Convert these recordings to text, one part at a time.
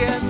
siento.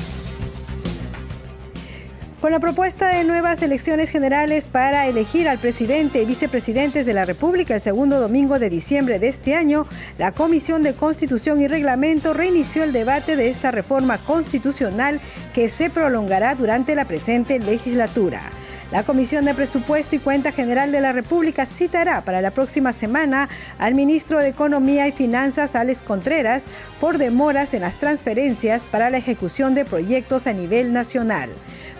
Con la propuesta de nuevas elecciones generales para elegir al presidente y vicepresidentes de la República el segundo domingo de diciembre de este año, la Comisión de Constitución y Reglamento reinició el debate de esta reforma constitucional que se prolongará durante la presente legislatura. La Comisión de Presupuesto y Cuenta General de la República citará para la próxima semana al ministro de Economía y Finanzas, Alex Contreras, por demoras en las transferencias para la ejecución de proyectos a nivel nacional.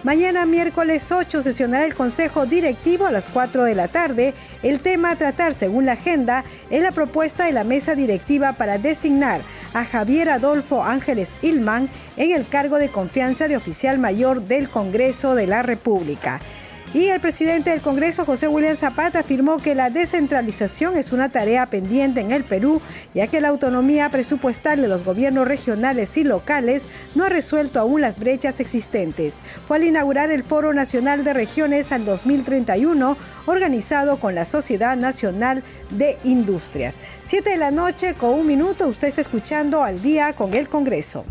Mañana miércoles 8 sesionará el Consejo Directivo a las 4 de la tarde. El tema a tratar según la agenda es la propuesta de la mesa directiva para designar a Javier Adolfo Ángeles Ilman en el cargo de confianza de oficial mayor del Congreso de la República. Y el presidente del Congreso, José William Zapata, afirmó que la descentralización es una tarea pendiente en el Perú, ya que la autonomía presupuestal de los gobiernos regionales y locales no ha resuelto aún las brechas existentes. Fue al inaugurar el Foro Nacional de Regiones al 2031, organizado con la Sociedad Nacional de Industrias. Siete de la noche con un minuto, usted está escuchando al día con el Congreso.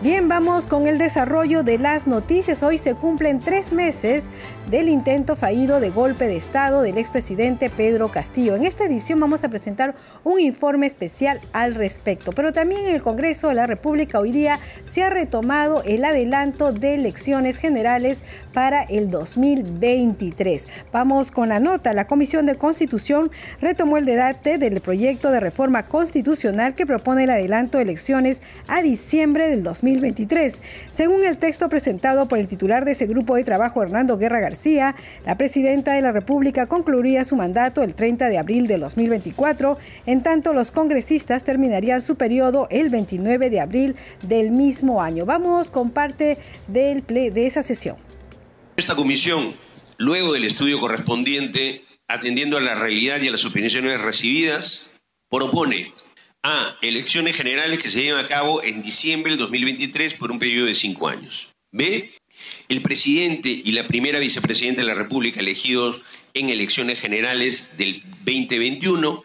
Bien, vamos con el desarrollo de las noticias. Hoy se cumplen tres meses del intento fallido de golpe de Estado del expresidente Pedro Castillo. En esta edición vamos a presentar un informe especial al respecto. Pero también en el Congreso de la República hoy día se ha retomado el adelanto de elecciones generales para el 2023. Vamos con la nota. La Comisión de Constitución retomó el debate del proyecto de reforma constitucional que propone el adelanto de elecciones a diciembre del 2023. Según el texto presentado por el titular de ese grupo de trabajo, Hernando Guerra García, la presidenta de la República concluiría su mandato el 30 de abril del 2024, en tanto los congresistas terminarían su periodo el 29 de abril del mismo año. Vamos con parte del ple de esa sesión. Esta comisión, luego del estudio correspondiente, atendiendo a la realidad y a las opiniones recibidas, propone A. Elecciones generales que se lleven a cabo en diciembre del 2023 por un periodo de cinco años. B. El presidente y la primera vicepresidenta de la República elegidos en elecciones generales del 2021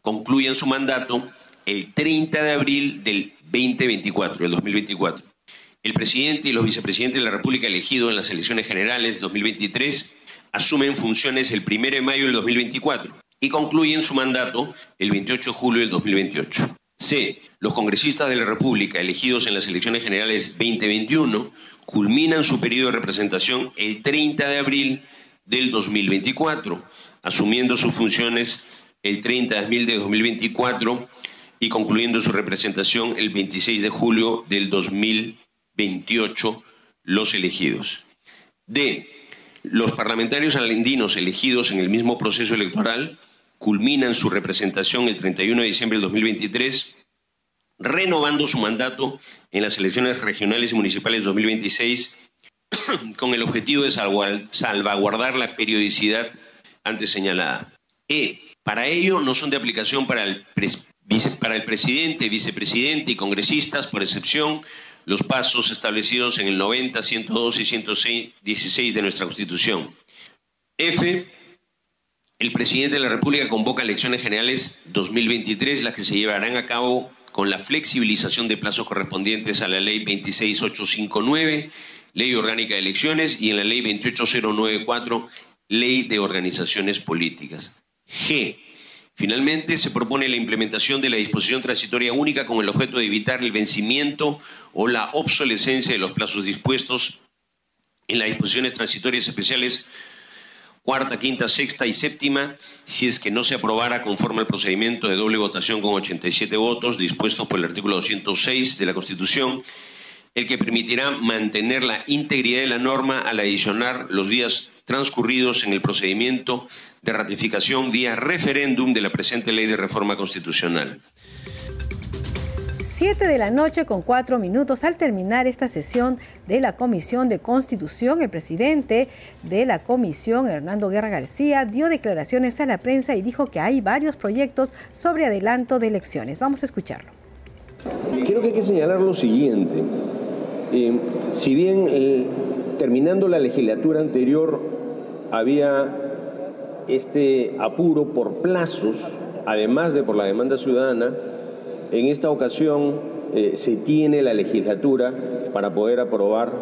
concluyan su mandato el 30 de abril del 2024, del 2024. El presidente y los vicepresidentes de la República elegidos en las elecciones generales 2023 asumen funciones el 1 de mayo del 2024 y concluyen su mandato el 28 de julio del 2028. C. Los congresistas de la República elegidos en las elecciones generales 2021 culminan su periodo de representación el 30 de abril del 2024, asumiendo sus funciones el 30 de abril de 2024 y concluyendo su representación el 26 de julio del 2028 los elegidos. D. Los parlamentarios alendinos elegidos en el mismo proceso electoral culminan su representación el 31 de diciembre del 2023, renovando su mandato en las elecciones regionales y municipales 2026 con el objetivo de salvaguardar la periodicidad antes señalada. E. Para ello, no son de aplicación para el, para el presidente, vicepresidente y congresistas, por excepción, los pasos establecidos en el 90, 102 y 116 de nuestra Constitución. F. El presidente de la República convoca elecciones generales 2023, las que se llevarán a cabo con la flexibilización de plazos correspondientes a la Ley 26859, Ley Orgánica de Elecciones, y en la Ley 28094, Ley de Organizaciones Políticas. G. Finalmente, se propone la implementación de la disposición transitoria única con el objeto de evitar el vencimiento o la obsolescencia de los plazos dispuestos en las disposiciones transitorias especiales cuarta, quinta, sexta y séptima, si es que no se aprobara conforme al procedimiento de doble votación con 87 votos dispuestos por el artículo 206 de la Constitución, el que permitirá mantener la integridad de la norma al adicionar los días transcurridos en el procedimiento de ratificación vía referéndum de la presente ley de reforma constitucional. 7 de la noche con cuatro minutos al terminar esta sesión de la Comisión de Constitución, el presidente de la comisión, Hernando Guerra García, dio declaraciones a la prensa y dijo que hay varios proyectos sobre adelanto de elecciones. Vamos a escucharlo. Creo que hay que señalar lo siguiente. Eh, si bien eh, terminando la legislatura anterior había este apuro por plazos, además de por la demanda ciudadana, en esta ocasión eh, se tiene la legislatura para poder aprobar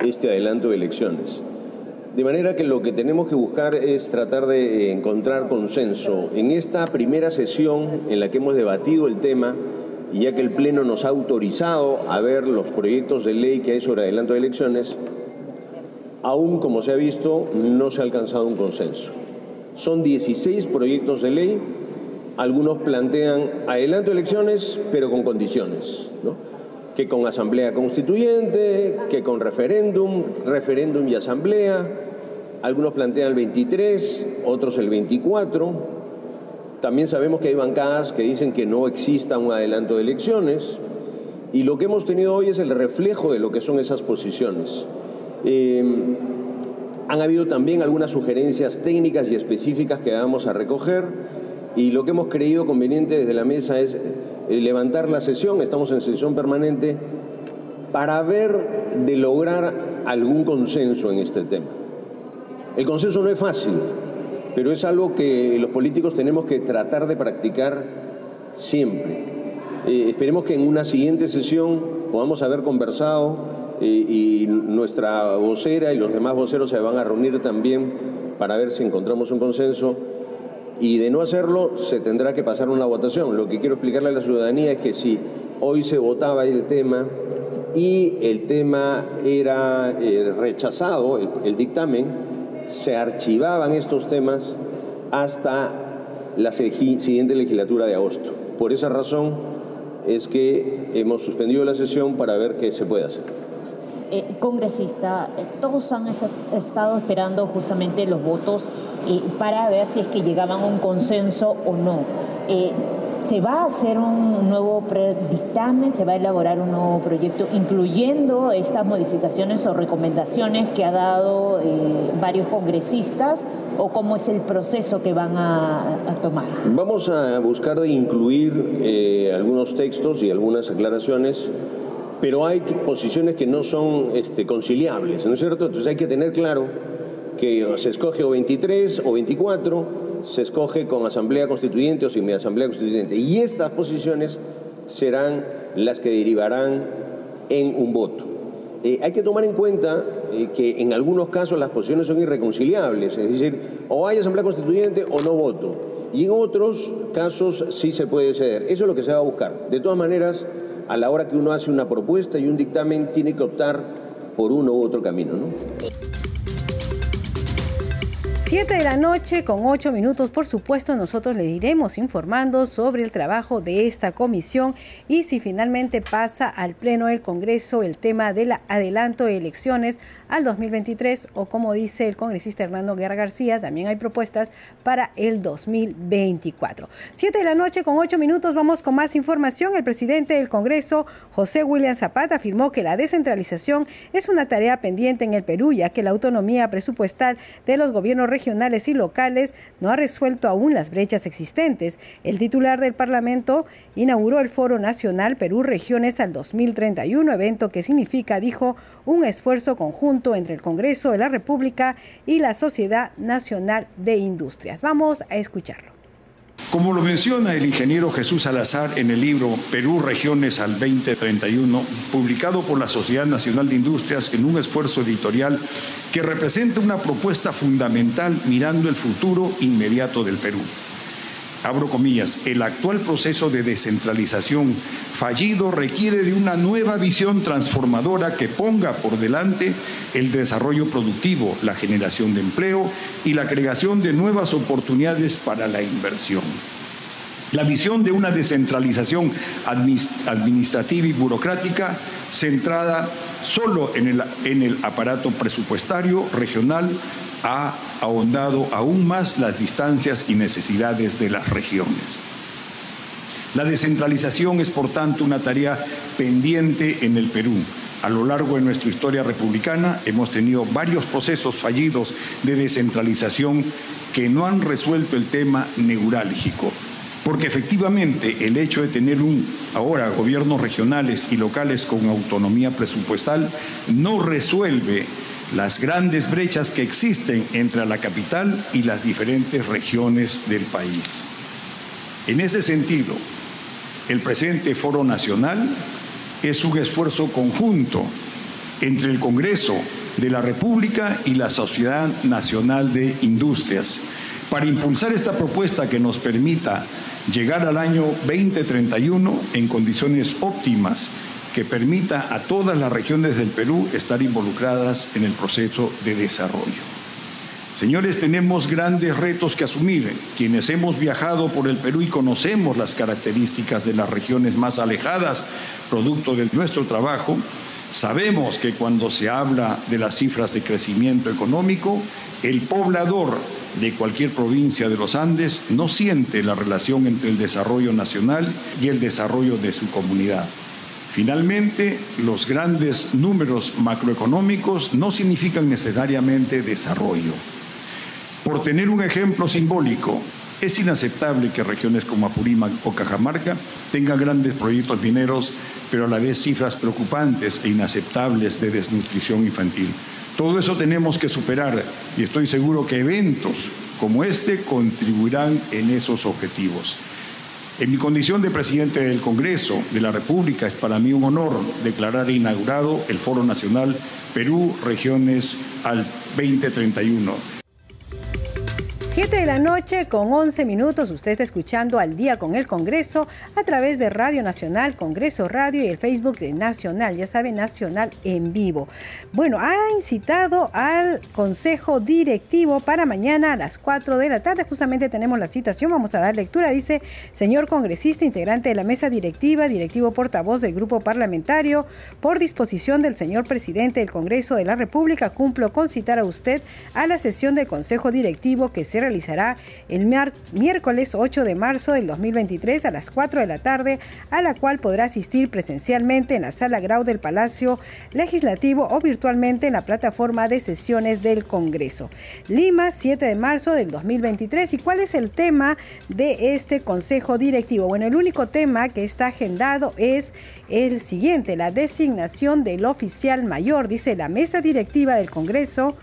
este adelanto de elecciones. De manera que lo que tenemos que buscar es tratar de encontrar consenso. En esta primera sesión en la que hemos debatido el tema, y ya que el Pleno nos ha autorizado a ver los proyectos de ley que hay sobre adelanto de elecciones, aún como se ha visto, no se ha alcanzado un consenso. Son 16 proyectos de ley, algunos plantean adelanto de elecciones, pero con condiciones, que con asamblea constituyente, que con referéndum, referéndum y asamblea, algunos plantean el 23, otros el 24, también sabemos que hay bancadas que dicen que no exista un adelanto de elecciones. Y lo que hemos tenido hoy es el reflejo de lo que son esas posiciones. Eh, han habido también algunas sugerencias técnicas y específicas que vamos a recoger y lo que hemos creído conveniente desde la mesa es eh, levantar la sesión, estamos en sesión permanente, para ver de lograr algún consenso en este tema. El consenso no es fácil, pero es algo que los políticos tenemos que tratar de practicar siempre. Eh, esperemos que en una siguiente sesión podamos haber conversado y nuestra vocera y los demás voceros se van a reunir también para ver si encontramos un consenso y de no hacerlo se tendrá que pasar una votación. Lo que quiero explicarle a la ciudadanía es que si hoy se votaba el tema y el tema era eh, rechazado, el, dictamen, se archivaban estos temas hasta la siguiente legislatura de agosto. Por esa razón es que hemos suspendido la sesión para ver qué se puede hacer. Eh, congresista, eh, todos han estado esperando justamente los votos eh, para ver si es que llegaban a un consenso o no. ¿Se va a hacer un nuevo dictamen? ¿Se va a elaborar un nuevo proyecto incluyendo estas modificaciones o recomendaciones que ha dado varios congresistas? ¿O cómo es el proceso que van a, a tomar? Vamos a buscar de incluir algunos textos y algunas aclaraciones pero hay posiciones que no son este, conciliables, ¿no es cierto? Entonces hay que tener claro que se escoge o 23 o 24, se escoge con asamblea constituyente o sin asamblea constituyente. Y estas posiciones serán las que derivarán en un voto. Eh, hay que tomar en cuenta eh, que en algunos casos las posiciones son irreconciliables, es decir, o hay asamblea constituyente o no voto. Y en otros casos sí se puede ceder. Eso es lo que se va a buscar. De todas maneras, a la hora que uno hace una propuesta y un dictamen, tiene que optar por uno u otro camino, ¿no? 7 de la noche con 8 minutos, por supuesto, nosotros le iremos informando sobre el trabajo de esta comisión y si finalmente pasa al Pleno del Congreso el tema del adelanto de elecciones al 2023 o como dice el congresista Hernando Guerra García, también hay propuestas para el 2024. 7 de la noche con 8 minutos, vamos con más información. El presidente del Congreso, José William Zapata, afirmó que la descentralización es una tarea pendiente en el Perú, ya que la autonomía presupuestal de los gobiernos regionales regionales y locales no ha resuelto aún las brechas existentes. El titular del Parlamento inauguró el Foro Nacional Perú Regiones al 2031, evento que significa, dijo, un esfuerzo conjunto entre el Congreso de la República y la Sociedad Nacional de Industrias. Vamos a escucharlo. Como lo menciona el ingeniero Jesús Salazar en el libro Perú Regiones al 2031, publicado por la Sociedad Nacional de Industrias en un esfuerzo editorial que representa una propuesta fundamental mirando el futuro inmediato del Perú abro comillas, el actual proceso de descentralización fallido requiere de una nueva visión transformadora que ponga por delante el desarrollo productivo, la generación de empleo y la creación de nuevas oportunidades para la inversión. La visión de una descentralización administrativa y burocrática centrada solo en el, en el aparato presupuestario regional ha ahondado aún más las distancias y necesidades de las regiones. La descentralización es, por tanto, una tarea pendiente en el Perú. A lo largo de nuestra historia republicana hemos tenido varios procesos fallidos de descentralización que no han resuelto el tema neurálgico, porque efectivamente el hecho de tener un ahora gobiernos regionales y locales con autonomía presupuestal no resuelve las grandes brechas que existen entre la capital y las diferentes regiones del país. En ese sentido, el presente Foro Nacional es un esfuerzo conjunto entre el Congreso de la República y la Sociedad Nacional de Industrias para impulsar esta propuesta que nos permita llegar al año 2031 en condiciones óptimas que permita a todas las regiones del Perú estar involucradas en el proceso de desarrollo. Señores, tenemos grandes retos que asumir. Quienes hemos viajado por el Perú y conocemos las características de las regiones más alejadas, producto de nuestro trabajo, sabemos que cuando se habla de las cifras de crecimiento económico, el poblador de cualquier provincia de los Andes no siente la relación entre el desarrollo nacional y el desarrollo de su comunidad. Finalmente, los grandes números macroeconómicos no significan necesariamente desarrollo. Por tener un ejemplo simbólico, es inaceptable que regiones como Apurímac o Cajamarca tengan grandes proyectos mineros, pero a la vez cifras preocupantes e inaceptables de desnutrición infantil. Todo eso tenemos que superar y estoy seguro que eventos como este contribuirán en esos objetivos. En mi condición de presidente del Congreso de la República es para mí un honor declarar inaugurado el Foro Nacional Perú Regiones al 2031 7 de la noche con 11 minutos, usted está escuchando al día con el Congreso a través de Radio Nacional, Congreso Radio y el Facebook de Nacional, ya sabe, Nacional en vivo. Bueno, ha incitado al Consejo Directivo para mañana a las 4 de la tarde, justamente tenemos la citación, vamos a dar lectura, dice, señor congresista, integrante de la mesa directiva, directivo portavoz del grupo parlamentario, por disposición del señor presidente del Congreso de la República, cumplo con citar a usted a la sesión del Consejo Directivo que se realizará el miércoles 8 de marzo del 2023 a las 4 de la tarde, a la cual podrá asistir presencialmente en la sala Grau del Palacio Legislativo o virtualmente en la plataforma de sesiones del Congreso. Lima, 7 de marzo del 2023. ¿Y cuál es el tema de este Consejo Directivo? Bueno, el único tema que está agendado es el siguiente, la designación del oficial mayor, dice la mesa directiva del Congreso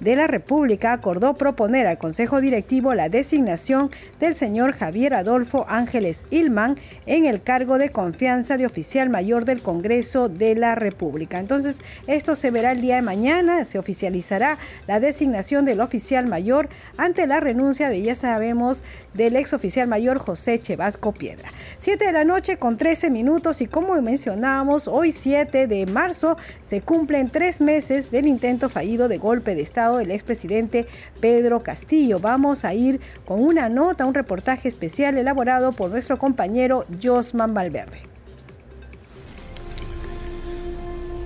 de la República acordó proponer al Consejo Directivo la designación del señor Javier Adolfo Ángeles Ilman en el cargo de confianza de oficial mayor del Congreso de la República. Entonces, esto se verá el día de mañana, se oficializará la designación del oficial mayor ante la renuncia de, ya sabemos, del ex oficial mayor José Chevasco Piedra. Siete de la noche con 13 minutos y como mencionábamos, hoy 7 de marzo se cumplen tres meses del intento fallido de golpe de Estado del expresidente Pedro Castillo. Vamos a ir con una nota, un reportaje especial elaborado por nuestro compañero Josman Valverde.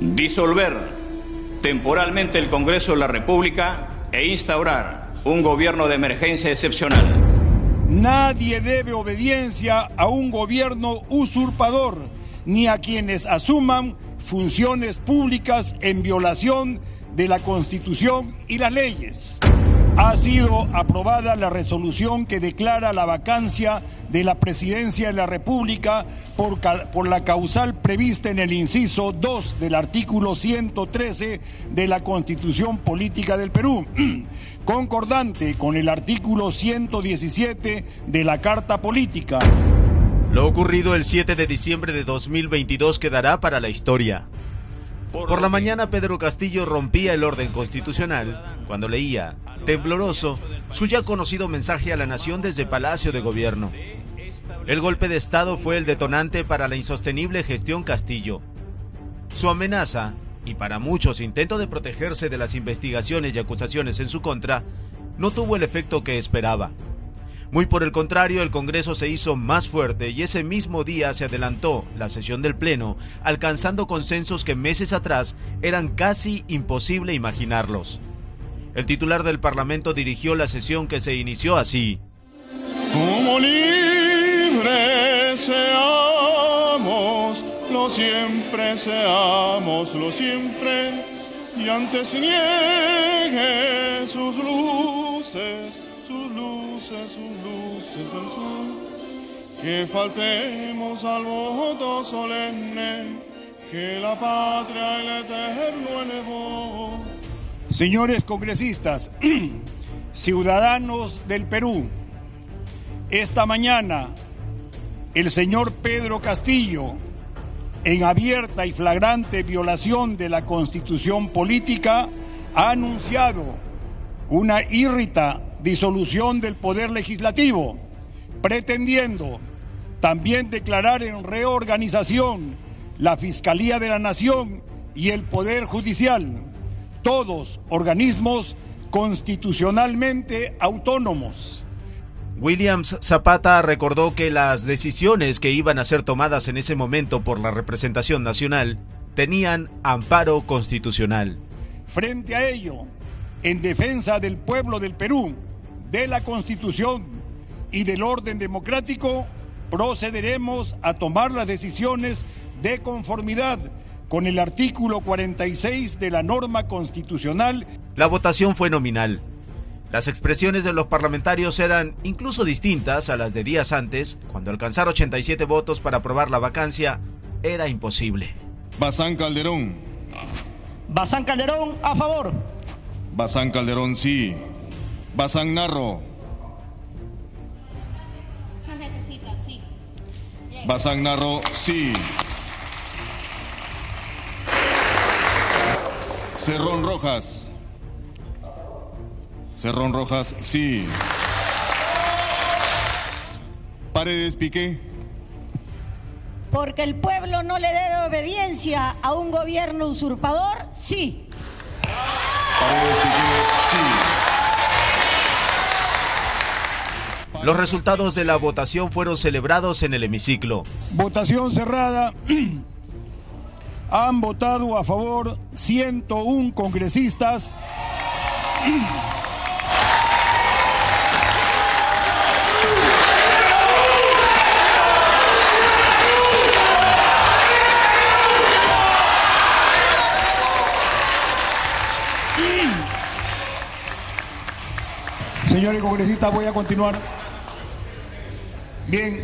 Disolver temporalmente el Congreso de la República e instaurar un gobierno de emergencia excepcional. Nadie debe obediencia a un gobierno usurpador ni a quienes asuman funciones públicas en violación de la Constitución y las leyes. ha sido aprobada la resolución que declara la vacancia de la presidencia de la República por, por, la causal prevista en el inciso 2 del artículo 113 de la Constitución Política del Perú, concordante con el artículo 117 de la Carta Política. Lo ocurrido el 7 de diciembre de 2022 quedará para la historia. Por la mañana Pedro Castillo rompía el orden constitucional cuando leía, tembloroso, su ya conocido mensaje a la nación desde Palacio de Gobierno. El golpe de Estado fue el detonante para la insostenible gestión Castillo. Su amenaza, y para muchos intento de protegerse de las investigaciones y acusaciones en su contra, no tuvo el efecto que esperaba. Muy por el contrario, el Congreso se hizo más fuerte y ese mismo día se adelantó la sesión del Pleno, alcanzando consensos que meses atrás eran casi imposible imaginarlos. El titular del Parlamento dirigió la sesión que se inició así. Como libres seamos, lo siempre seamos, lo siempre, y antes niegue sus luces luces, sus luces que faltemos al voto solemne que la patria el eterno elevó. Señores congresistas, ciudadanos del Perú, esta mañana el señor Pedro Castillo, en abierta y flagrante violación de la constitución política, ha anunciado una irrita disolución del Poder Legislativo, pretendiendo también declarar en reorganización la Fiscalía de la Nación y el Poder Judicial, todos organismos constitucionalmente autónomos. Williams Zapata recordó que las decisiones que iban a ser tomadas en ese momento por la representación nacional tenían amparo constitucional. Frente a ello, en defensa del pueblo del Perú, de la Constitución y del orden democrático, procederemos a tomar las decisiones de conformidad con el artículo 46 de la norma constitucional. La votación fue nominal. Las expresiones de los parlamentarios eran incluso distintas a las de días antes, cuando alcanzar 87 votos para aprobar la vacancia era imposible. Bazán Calderón. Bazán Calderón, a favor. Bazán Calderón, sí. Bazán Narro. No necesitan, sí. Bazán Narro, sí. Cerrón Rojas. Cerrón Rojas, sí. Paredes Piqué. Porque el pueblo no le debe obediencia a un gobierno usurpador, sí. Paredes Piqué, sí. Los resultados de la votación fueron celebrados en el hemiciclo. Votación cerrada. Han votado a favor 101 congresistas. Señores congresistas, voy a continuar. Bien.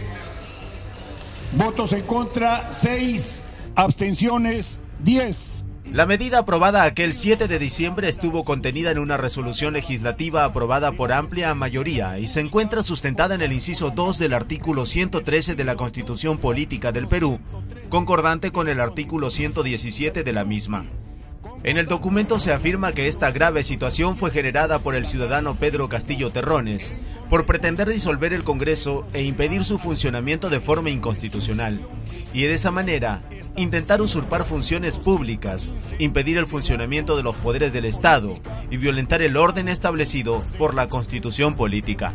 Votos en contra, 6. Abstenciones, 10. La medida aprobada aquel 7 de diciembre estuvo contenida en una resolución legislativa aprobada por amplia mayoría y se encuentra sustentada en el inciso 2 del artículo 113 de la Constitución Política del Perú, concordante con el artículo 117 de la misma. En el documento se afirma que esta grave situación fue generada por el ciudadano Pedro Castillo Terrones, por pretender disolver el Congreso e impedir su funcionamiento de forma inconstitucional, y de esa manera intentar usurpar funciones públicas, impedir el funcionamiento de los poderes del Estado y violentar el orden establecido por la Constitución política.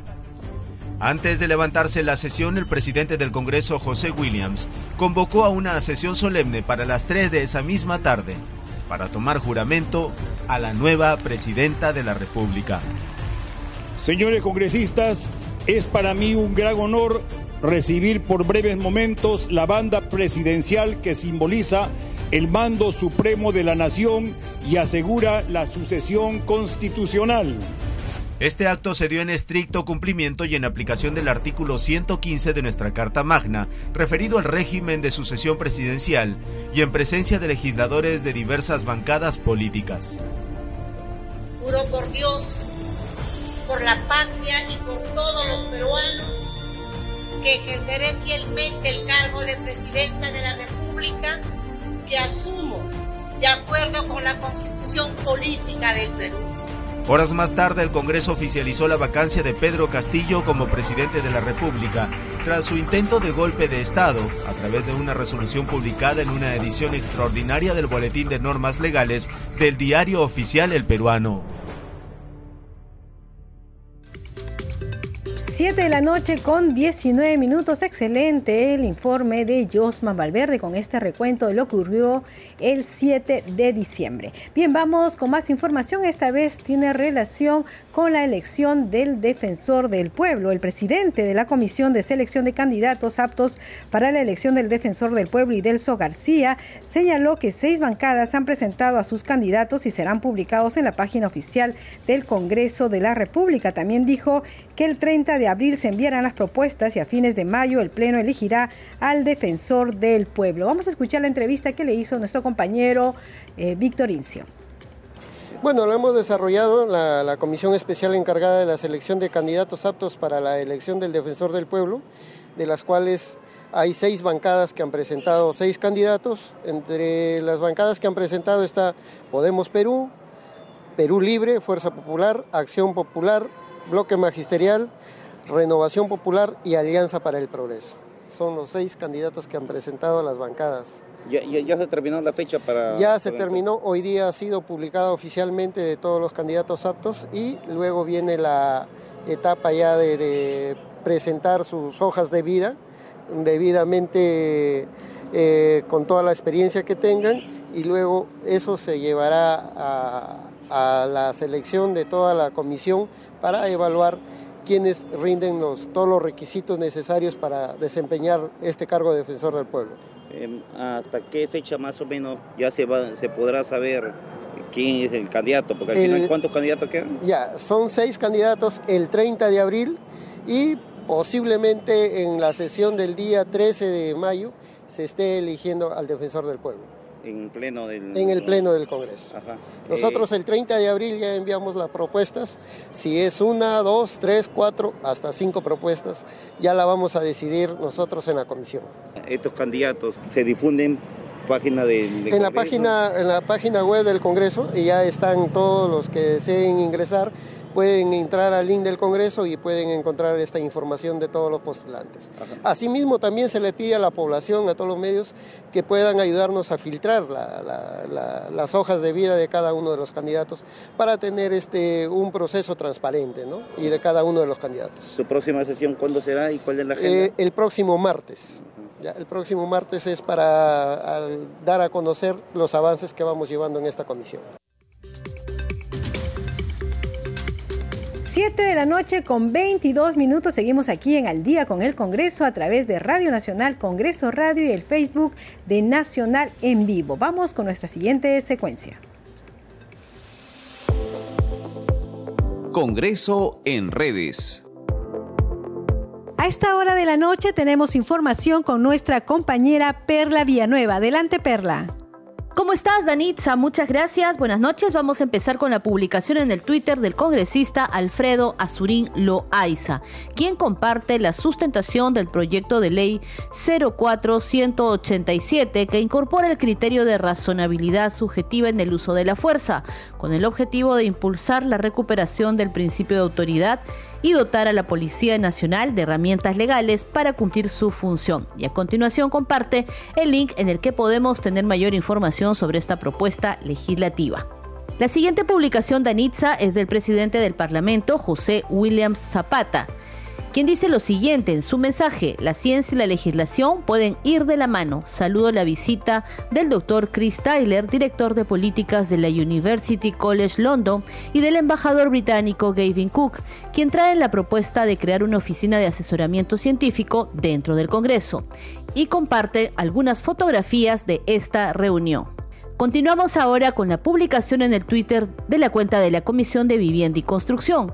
Antes de levantarse la sesión, el presidente del Congreso, José Williams, convocó a una sesión solemne para las 3 de esa misma tarde para tomar juramento a la nueva presidenta de la República. Señores congresistas, es para mí un gran honor recibir por breves momentos la banda presidencial que simboliza el mando supremo de la nación y asegura la sucesión constitucional. Este acto se dio en estricto cumplimiento y en aplicación del artículo 115 de nuestra Carta Magna, referido al régimen de sucesión presidencial, y en presencia de legisladores de diversas bancadas políticas. Juro por Dios, por la patria y por todos los peruanos que ejerceré fielmente el cargo de Presidenta de la República que asumo de acuerdo con la Constitución Política del Perú. Horas más tarde, el Congreso oficializó la vacancia de Pedro Castillo como presidente de la República, tras su intento de golpe de Estado, a través de una resolución publicada en una edición extraordinaria del Boletín de Normas Legales del diario oficial El Peruano. 7 de la noche con 19 minutos. Excelente el informe de Josma Valverde con este recuento de lo que ocurrió el 7 de diciembre. Bien, vamos con más información. Esta vez tiene relación con la elección del defensor del pueblo. El presidente de la Comisión de Selección de Candidatos aptos para la elección del defensor del pueblo, Idelso García, señaló que seis bancadas han presentado a sus candidatos y serán publicados en la página oficial del Congreso de la República. También dijo que el 30 de abril se enviarán las propuestas y a fines de mayo el Pleno elegirá al defensor del pueblo. Vamos a escuchar la entrevista que le hizo nuestro compañero eh, Víctor Incio. Bueno, lo hemos desarrollado la, comisión especial encargada de la selección de candidatos aptos para la elección del defensor del pueblo, de las cuales hay seis bancadas que han presentado seis candidatos. Entre las bancadas que han presentado está Podemos Perú, Perú Libre, Fuerza Popular, Acción Popular, Bloque Magisterial, Renovación Popular y Alianza para el Progreso. Son los seis candidatos que han presentado las bancadas. ¿Ya, ya, ya se terminó la fecha para...? Ya se terminó, hoy día ha sido publicada oficialmente de todos los candidatos aptos y luego viene la etapa ya de, de presentar sus hojas de vida, debidamente eh, con toda la experiencia que tengan y luego eso se llevará a, a la selección de toda la comisión para evaluar quienes rinden los, todos los requisitos necesarios para desempeñar este cargo de defensor del pueblo. Eh, ¿Hasta qué fecha más o menos ya se, va, se podrá saber quién es el candidato? Porque al el, final, ¿cuántos candidatos quedan? Ya, son seis candidatos el 30 de abril y posiblemente en la sesión del día 13 de mayo se esté eligiendo al defensor del pueblo en pleno del en el pleno del Congreso. Ajá. Nosotros eh... el 30 de abril ya enviamos las propuestas. Si es una, dos, tres, cuatro, hasta cinco propuestas, ya la vamos a decidir nosotros en la comisión. Estos candidatos se difunden página de, de en Congreso. la página en la página web del Congreso y ya están todos los que deseen ingresar pueden entrar al link del Congreso y pueden encontrar esta información de todos los postulantes. Ajá. Asimismo, también se le pide a la población, a todos los medios, que puedan ayudarnos a filtrar la, la, la, las hojas de vida de cada uno de los candidatos para tener este, un proceso transparente ¿no? y de cada uno de los candidatos. ¿Su próxima sesión cuándo será y cuál es la agenda? Eh, el próximo martes. Ya, el próximo martes es para dar a conocer los avances que vamos llevando en esta comisión. 7 de la noche con 22 minutos. Seguimos aquí en Al Día con el Congreso a través de Radio Nacional, Congreso Radio y el Facebook de Nacional en Vivo. Vamos con nuestra siguiente secuencia. Congreso en redes. A esta hora de la noche tenemos información con nuestra compañera Perla Villanueva. Adelante, Perla. ¿Cómo estás, Danitza? Muchas gracias. Buenas noches. Vamos a empezar con la publicación en el Twitter del congresista Alfredo Azurín Loaiza, quien comparte la sustentación del proyecto de ley 04187 que incorpora el criterio de razonabilidad subjetiva en el uso de la fuerza, con el objetivo de impulsar la recuperación del principio de autoridad y dotar a la Policía Nacional de herramientas legales para cumplir su función. Y a continuación comparte el link en el que podemos tener mayor información sobre esta propuesta legislativa. La siguiente publicación de Anitza es del presidente del Parlamento, José Williams Zapata quien dice lo siguiente en su mensaje, la ciencia y la legislación pueden ir de la mano. Saludo la visita del doctor Chris Tyler, director de políticas de la University College London, y del embajador británico Gavin Cook, quien trae la propuesta de crear una oficina de asesoramiento científico dentro del Congreso, y comparte algunas fotografías de esta reunión. Continuamos ahora con la publicación en el Twitter de la cuenta de la Comisión de Vivienda y Construcción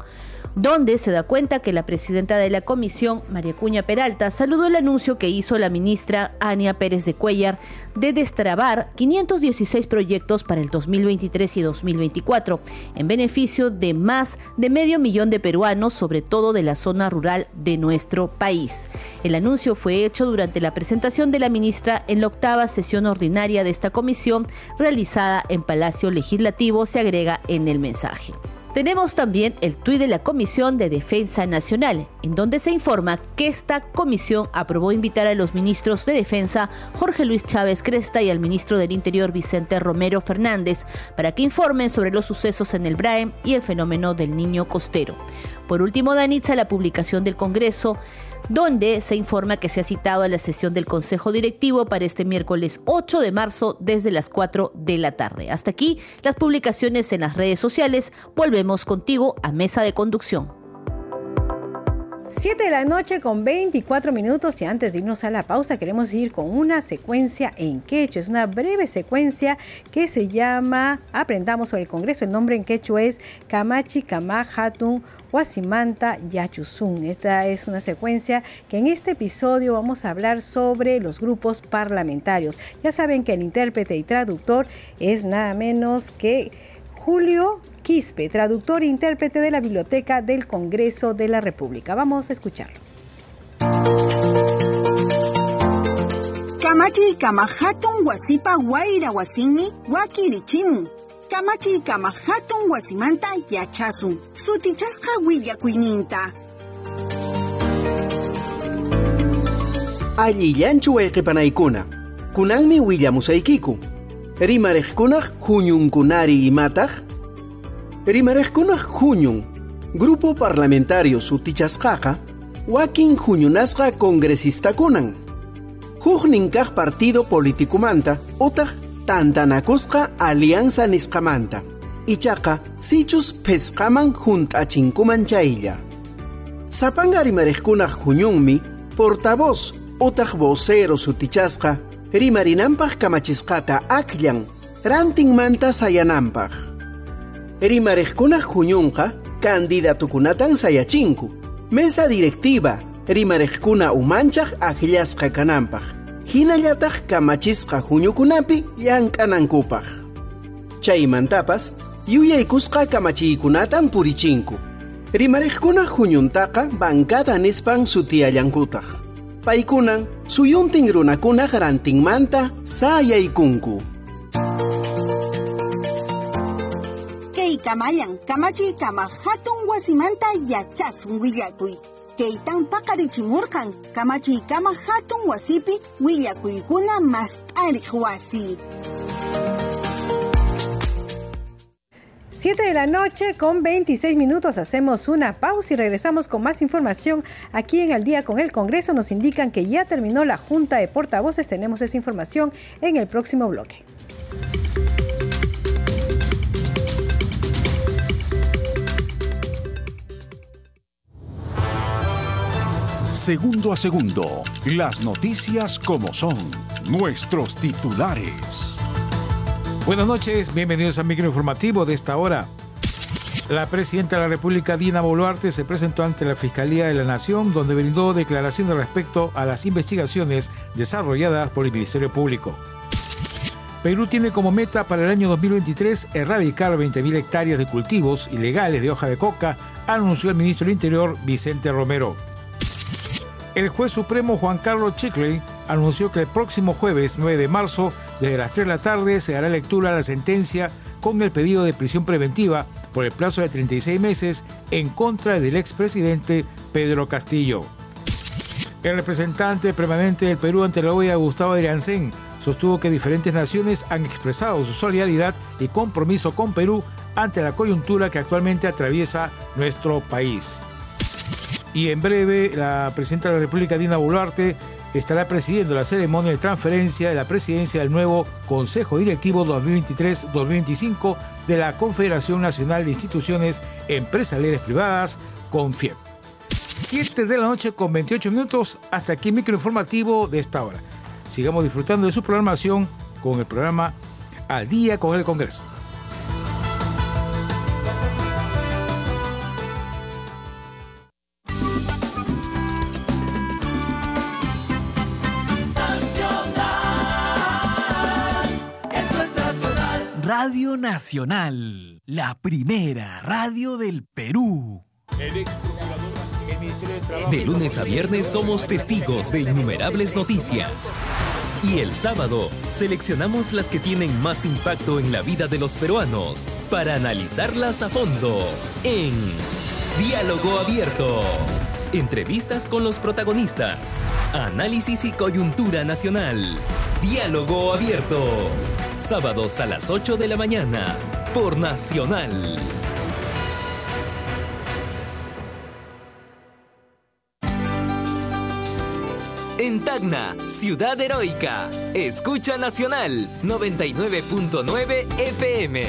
donde se da cuenta que la presidenta de la comisión, María Cuña Peralta, saludó el anuncio que hizo la ministra Ania Pérez de Cuellar de destrabar 516 proyectos para el 2023 y 2024, en beneficio de más de medio millón de peruanos, sobre todo de la zona rural de nuestro país. El anuncio fue hecho durante la presentación de la ministra en la octava sesión ordinaria de esta comisión realizada en Palacio Legislativo, se agrega en el mensaje. Tenemos también el tuit de la Comisión de Defensa Nacional, en donde se informa que esta comisión aprobó invitar a los ministros de Defensa Jorge Luis Chávez Cresta y al ministro del Interior Vicente Romero Fernández para que informen sobre los sucesos en el Braem y el fenómeno del niño costero. Por último, Danitza, la publicación del Congreso donde se informa que se ha citado a la sesión del Consejo Directivo para este miércoles 8 de marzo desde las 4 de la tarde. Hasta aquí las publicaciones en las redes sociales. Volvemos contigo a Mesa de Conducción. 7 de la noche con 24 minutos y antes de irnos a la pausa queremos ir con una secuencia en quechua. Es una breve secuencia que se llama Aprendamos sobre el Congreso. El nombre en quechua es Kamachi Kamahatun Huasimanta Yachuzun. Esta es una secuencia que en este episodio vamos a hablar sobre los grupos parlamentarios. Ya saben que el intérprete y traductor es nada menos que Julio Quispe, traductor e intérprete de la Biblioteca del Congreso de la República. Vamos a escucharlo. Kamachi kamahatun wasipa waira wasimi wakirichimun. Kamachi kamahatun wasimanta yachasun. Sutichasqa willakuyninta. Allillanchu wayqipanaykuna. Kunanmi willamusaykiku. Rimarejkunaq huñunkunari imataq Rimarejkunaq huñun Grupo Parlamentario Sutichasqaqa wakin huñunasqa congresista-kunan. Huknin kaq partido politikumanta utaq tantanakusqa alianza nisqamanta. Ichaqa sichus pesqaman junt'achinkuman chaylla. Sapanga rimarejkunaq huñunmi portavoz utaq vocero sutichasqa rimarinampaq kamachisqata akllan rantinmanta sayanampaq. Rimarejkunaq huñunqa candidatukunatan sayachinku. Mesa directiva rimarejkuna umanchaq akillasqa kanampaq. Hinallataq kamachisqa huñukunapi llank'anankupaq. Chaymantapas yuyaykusqa kamachiykunatan purichinku. Rimarejkunaq huñuntaqa bancada nispan sutiyallankutaq. Paykunan suyuntin runakunaq rantinmanta sayaykunku. Kaykamallan kamachi kama hatun wasimanta yachasun willakuy. Kaytan paqarichimurqan kamachi kama hatun wasipi willakuykuna mas t'ariq wasi. 7 de la noche con 26 minutos hacemos una pausa y regresamos con más información aquí en el día con el Congreso. Nos indican que ya terminó la Junta de Portavoces. Tenemos esa información en el próximo bloque. Segundo a segundo, las noticias como son, nuestros titulares. Buenas noches, bienvenidos al micro informativo de esta hora. La presidenta de la República, Dina Boluarte, se presentó ante la Fiscalía de la Nación, donde brindó declaraciones respecto a las investigaciones desarrolladas por el Ministerio Público. Perú tiene como meta para el año 2023 erradicar 20.000 hectáreas de cultivos ilegales de hoja de coca, anunció el ministro del Interior, Vicente Romero. El juez supremo Juan Carlos Chicley anunció que el próximo jueves 9 de marzo, desde las 3 de la tarde, se dará lectura a la sentencia con el pedido de prisión preventiva por el plazo de 36 meses en contra del expresidente Pedro Castillo. El representante permanente del Perú ante la OEA, Gustavo Adriansen, sostuvo que diferentes naciones han expresado su solidaridad y compromiso con Perú ante la coyuntura que actualmente atraviesa nuestro país. Y en breve, la presidenta de la República, Dina Boluarte, estará presidiendo la ceremonia de transferencia de la presidencia del nuevo Consejo Directivo 2023-2025 de la Confederación Nacional de Instituciones Empresariales Privadas, CONFIEP. 7 de la noche con 28 minutos, hasta aquí microinformativo de esta hora. Sigamos disfrutando de su programación con el programa Al Día con el Congreso. Radio Nacional, la primera radio del Perú. De lunes a viernes somos testigos de innumerables noticias. Y el sábado seleccionamos las que tienen más impacto en la vida de los peruanos para analizarlas a fondo en Diálogo Abierto. Entrevistas con los protagonistas. Análisis y coyuntura nacional. Diálogo Abierto. Sábados a las 8 de la mañana por Nacional. En Tacna, Ciudad Heroica. Escucha Nacional 99.9 FM.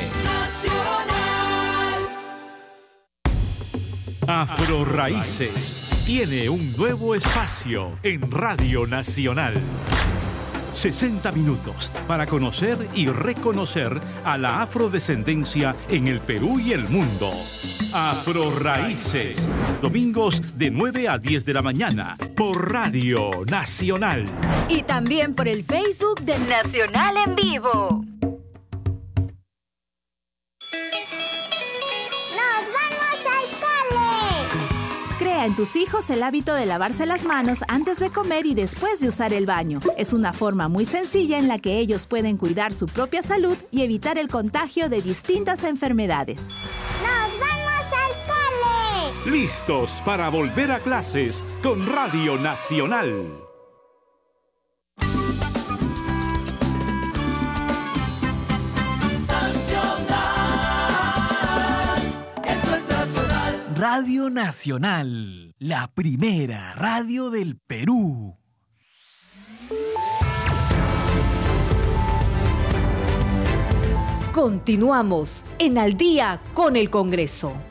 Afro Raíces tiene un nuevo espacio en Radio Nacional. 60 minutos para conocer y reconocer a la afrodescendencia en el Perú y el mundo. Afro Raíces, domingos de 9 a 10 de la mañana por Radio Nacional. Y también por el Facebook de Nacional en Vivo. Crea en tus hijos el hábito de lavarse las manos antes de comer y después de usar el baño. Es una forma muy sencilla en la que ellos pueden cuidar su propia salud y evitar el contagio de distintas enfermedades. ¡Nos vamos al cole! Listos para volver a clases con Radio Nacional. Radio Nacional, la primera radio del Perú. Continuamos en Al día con el Congreso.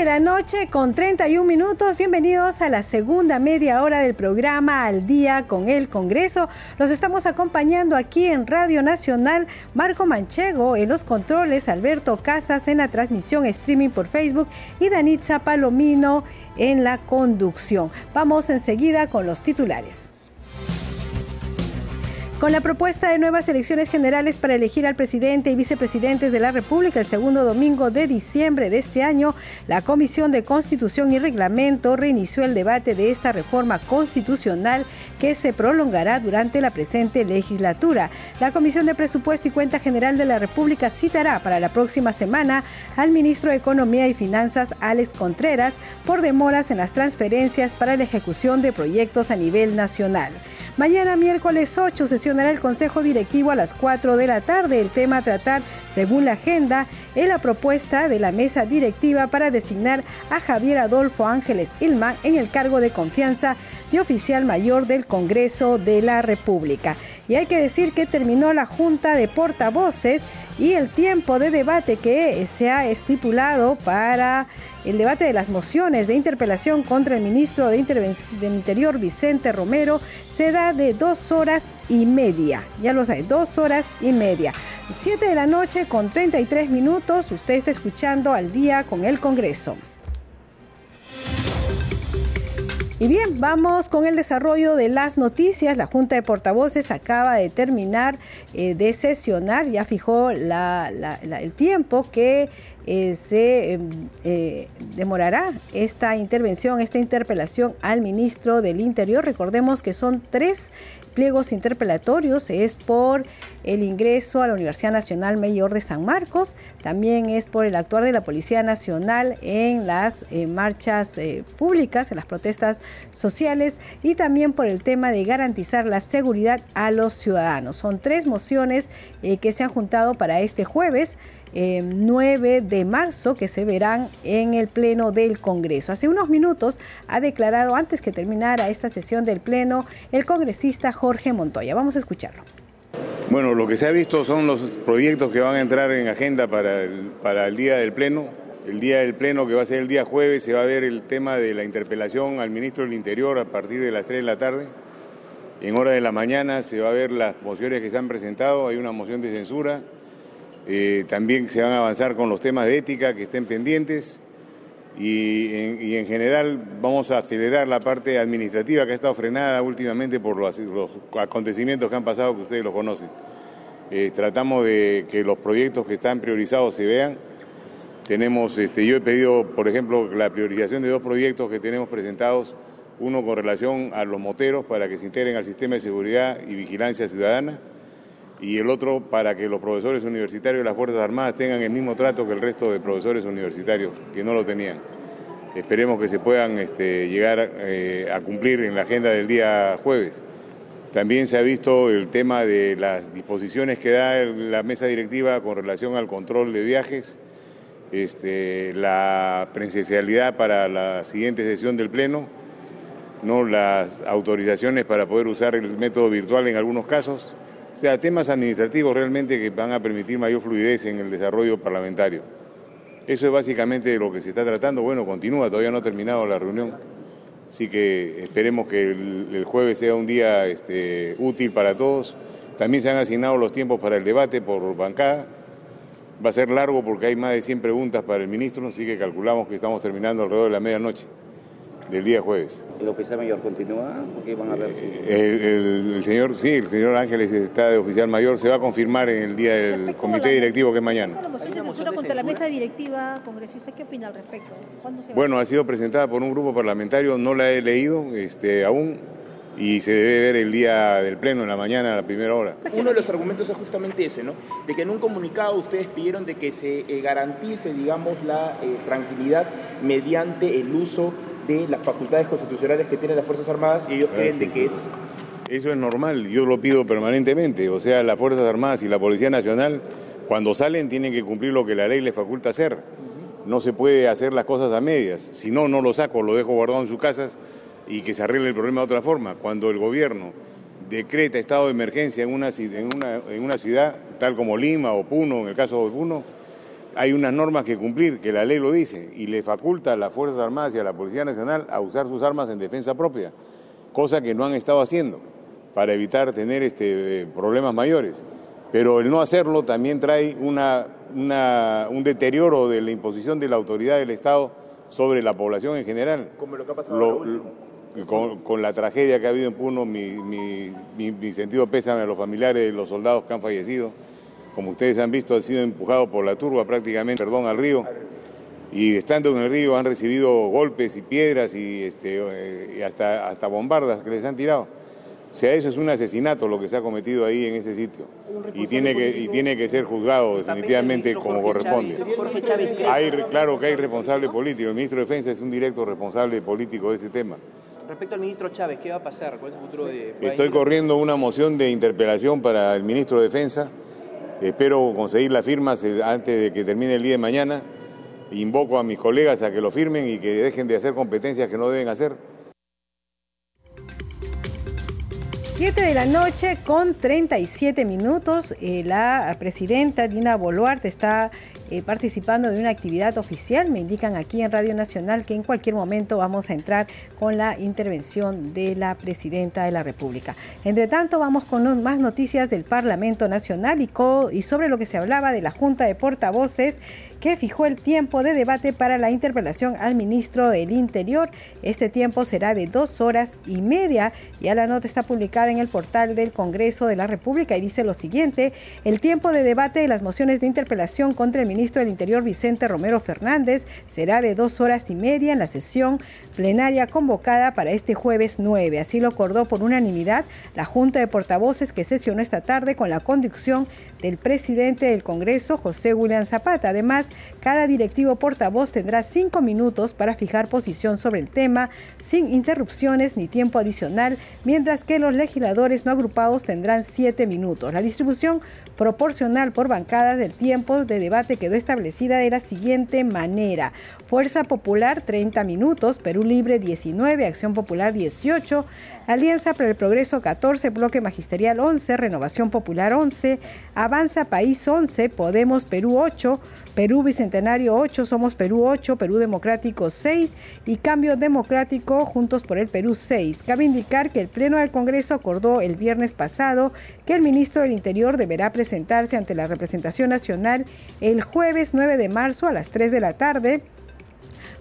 De la noche con 31 minutos. Bienvenidos a la segunda media hora del programa Al Día con el Congreso. Los estamos acompañando aquí en Radio Nacional. Marco Manchego en los controles, Alberto Casas en la transmisión streaming por Facebook y Danitza Palomino en la conducción. Vamos enseguida con los titulares. Con la propuesta de nuevas elecciones generales para elegir al presidente y vicepresidentes de la República el segundo domingo de diciembre de este año, la Comisión de Constitución y Reglamento reinició el debate de esta reforma constitucional que se prolongará durante la presente legislatura. La Comisión de Presupuesto y Cuenta General de la República citará para la próxima semana al ministro de Economía y Finanzas, Alex Contreras, por demoras en las transferencias para la ejecución de proyectos a nivel nacional. Mañana miércoles 8 sesionará el Consejo Directivo a las 4 de la tarde. El tema a tratar, según la agenda, es la propuesta de la mesa directiva para designar a Javier Adolfo Ángeles Ilma en el cargo de confianza de oficial mayor del Congreso de la República. Y hay que decir que terminó la Junta de Portavoces y el tiempo de debate que se ha estipulado para el debate de las mociones de interpelación contra el ministro de Interior, Vicente Romero, se da de dos horas y media. Ya lo sabe, dos horas y media. Siete de la noche con 33 minutos. Usted está escuchando al día con el Congreso. Y bien, vamos con el desarrollo de las noticias. La Junta de Portavoces acaba de terminar eh, de sesionar, ya fijó el tiempo que eh, se em, eh, demorará esta intervención, esta interpelación al ministro del Interior. Recordemos que son tres pliegos interpelatorios es por el ingreso a la Universidad Nacional Mayor de San Marcos, también es por el actuar de la Policía Nacional en las eh, marchas públicas, en las protestas sociales y también por el tema de garantizar la seguridad a los ciudadanos. Son tres mociones que se han juntado para este jueves 9 de marzo que se verán en el Pleno del Congreso. Hace unos minutos ha declarado antes que terminara esta sesión del Pleno el congresista Jorge Montoya. Vamos a escucharlo. Bueno, lo que se ha visto son los proyectos que van a entrar en agenda para el, para el día del Pleno. El día del Pleno, que va a ser el día jueves, se va a ver el tema de la interpelación al ministro del Interior a partir de las 3 de la tarde. En hora de la mañana se va a ver las mociones que se han presentado. Hay una moción de censura eh, también se van a avanzar con los temas de ética que estén pendientes y en, general vamos a acelerar la parte administrativa que ha estado frenada últimamente por los, acontecimientos que han pasado que ustedes lo conocen. Eh, tratamos de que los proyectos que están priorizados se vean. Tenemos, este, yo he pedido, por ejemplo, la priorización de dos proyectos que tenemos presentados, uno con relación a los moteros para que se integren al sistema de seguridad y vigilancia ciudadana y el otro para que los profesores universitarios de las Fuerzas Armadas tengan el mismo trato que el resto de profesores universitarios que no lo tenían. Esperemos que se puedan este, llegar eh, a cumplir en la agenda del día jueves. También se ha visto el tema de las disposiciones que da la mesa directiva con relación al control de viajes, este, la presencialidad para la siguiente sesión del Pleno, no las autorizaciones para poder usar el método virtual en algunos casos o sea, temas administrativos realmente que van a permitir mayor fluidez en el desarrollo parlamentario. Eso es básicamente lo que se está tratando. Bueno, continúa, todavía no ha terminado la reunión. Así que esperemos que el, jueves sea un día este, útil para todos. También se han asignado los tiempos para el debate por bancada. Va a ser largo porque hay más de 100 preguntas para el ministro, así que calculamos que estamos terminando alrededor de la medianoche del día jueves. ¿El oficial mayor continúa? ¿O van a ver? Eh, el, señor, sí, el señor Ángeles está de oficial mayor, se va a confirmar en el día del comité directivo que es mañana. La contra la mesa directiva congresista, ¿qué opina al respecto? bueno, ha sido presentada por un grupo parlamentario, no la he leído este, aún y se debe ver el día del pleno en la mañana a la primera hora. Uno de los argumentos es justamente ese, ¿no? De que en un comunicado ustedes pidieron de que se eh, garantice, digamos, la eh, tranquilidad mediante el uso de las facultades constitucionales que tienen las Fuerzas Armadas y ellos creen de que es... Eso es normal, yo lo pido permanentemente. O sea, las Fuerzas Armadas y la Policía Nacional, cuando salen, tienen que cumplir lo que la ley les faculta hacer. No se puede hacer las cosas a medias. Si no, no lo saco, lo dejo guardado en sus casas y que se arregle el problema de otra forma. Cuando el gobierno decreta estado de emergencia en una, en una, en una ciudad, tal como Lima o Puno, en el caso de Puno, hay unas normas que cumplir, que la ley lo dice, y le faculta a las Fuerzas Armadas y a la Policía Nacional a usar sus armas en defensa propia, cosa que no han estado haciendo para evitar tener este, problemas mayores. Pero el no hacerlo también trae una, un deterioro de la imposición de la autoridad del Estado sobre la población en general. Como lo que ha pasado con, la tragedia que ha habido en Puno, mi, mi sentido pésame a los familiares de los soldados que han fallecido como ustedes han visto, ha sido empujado por la turba prácticamente, perdón, al río. Y estando en el río han recibido golpes y piedras y, este, eh, hasta, hasta bombardas que les han tirado. O sea, eso es un asesinato lo que se ha cometido ahí en ese sitio. Y tiene que, y tiene que ser juzgado definitivamente como corresponde. Hay, claro que hay responsable político. El ministro de Defensa es un directo responsable político de ese tema. Respecto al ministro Chávez, ¿qué va a pasar? ¿Cuál es el futuro de.? Estoy corriendo una moción de interpelación para el ministro de Defensa Espero conseguir las firmas eh, antes de que termine el día de mañana. Invoco a mis colegas a que lo firmen y que dejen de hacer competencias que no deben hacer. 7 de la noche con 37 minutos. Eh, la presidenta Dina Boluarte está eh, participando de una actividad oficial. Me indican aquí en Radio Nacional que en cualquier momento vamos a entrar con la intervención de la presidenta de la República. Entre tanto, vamos con más noticias del Parlamento Nacional y, y sobre lo que se hablaba de la Junta de Portavoces que fijó el tiempo de debate para la interpelación al ministro del Interior. Este tiempo será de dos horas y media. Ya la nota está publicada en el portal del Congreso de la República y dice lo siguiente, el tiempo de debate de las mociones de interpelación contra el ministro del Interior Vicente Romero Fernández será de dos horas y media en la sesión plenaria convocada para este jueves 9. Así lo acordó por unanimidad la Junta de Portavoces que sesionó esta tarde con la conducción del presidente del Congreso, José William Zapata. Además, cada directivo portavoz tendrá cinco minutos para fijar posición sobre el tema sin interrupciones ni tiempo adicional, mientras que los legisladores no agrupados tendrán siete minutos. La distribución proporcional por bancadas del tiempo de debate quedó establecida de la siguiente manera. Fuerza Popular 30 minutos, Perú Libre 19, Acción Popular 18, Alianza para el Progreso 14, Bloque Magisterial 11, Renovación Popular 11, Avanza País 11, Podemos Perú 8, Perú Bicentenario 8, Somos Perú 8, Perú Democrático 6 y Cambio Democrático Juntos por el Perú 6. Cabe indicar que el Pleno del Congreso acordó el viernes pasado que el ministro del Interior deberá presentarse ante la representación nacional el jueves 9 de marzo a las 3 de la tarde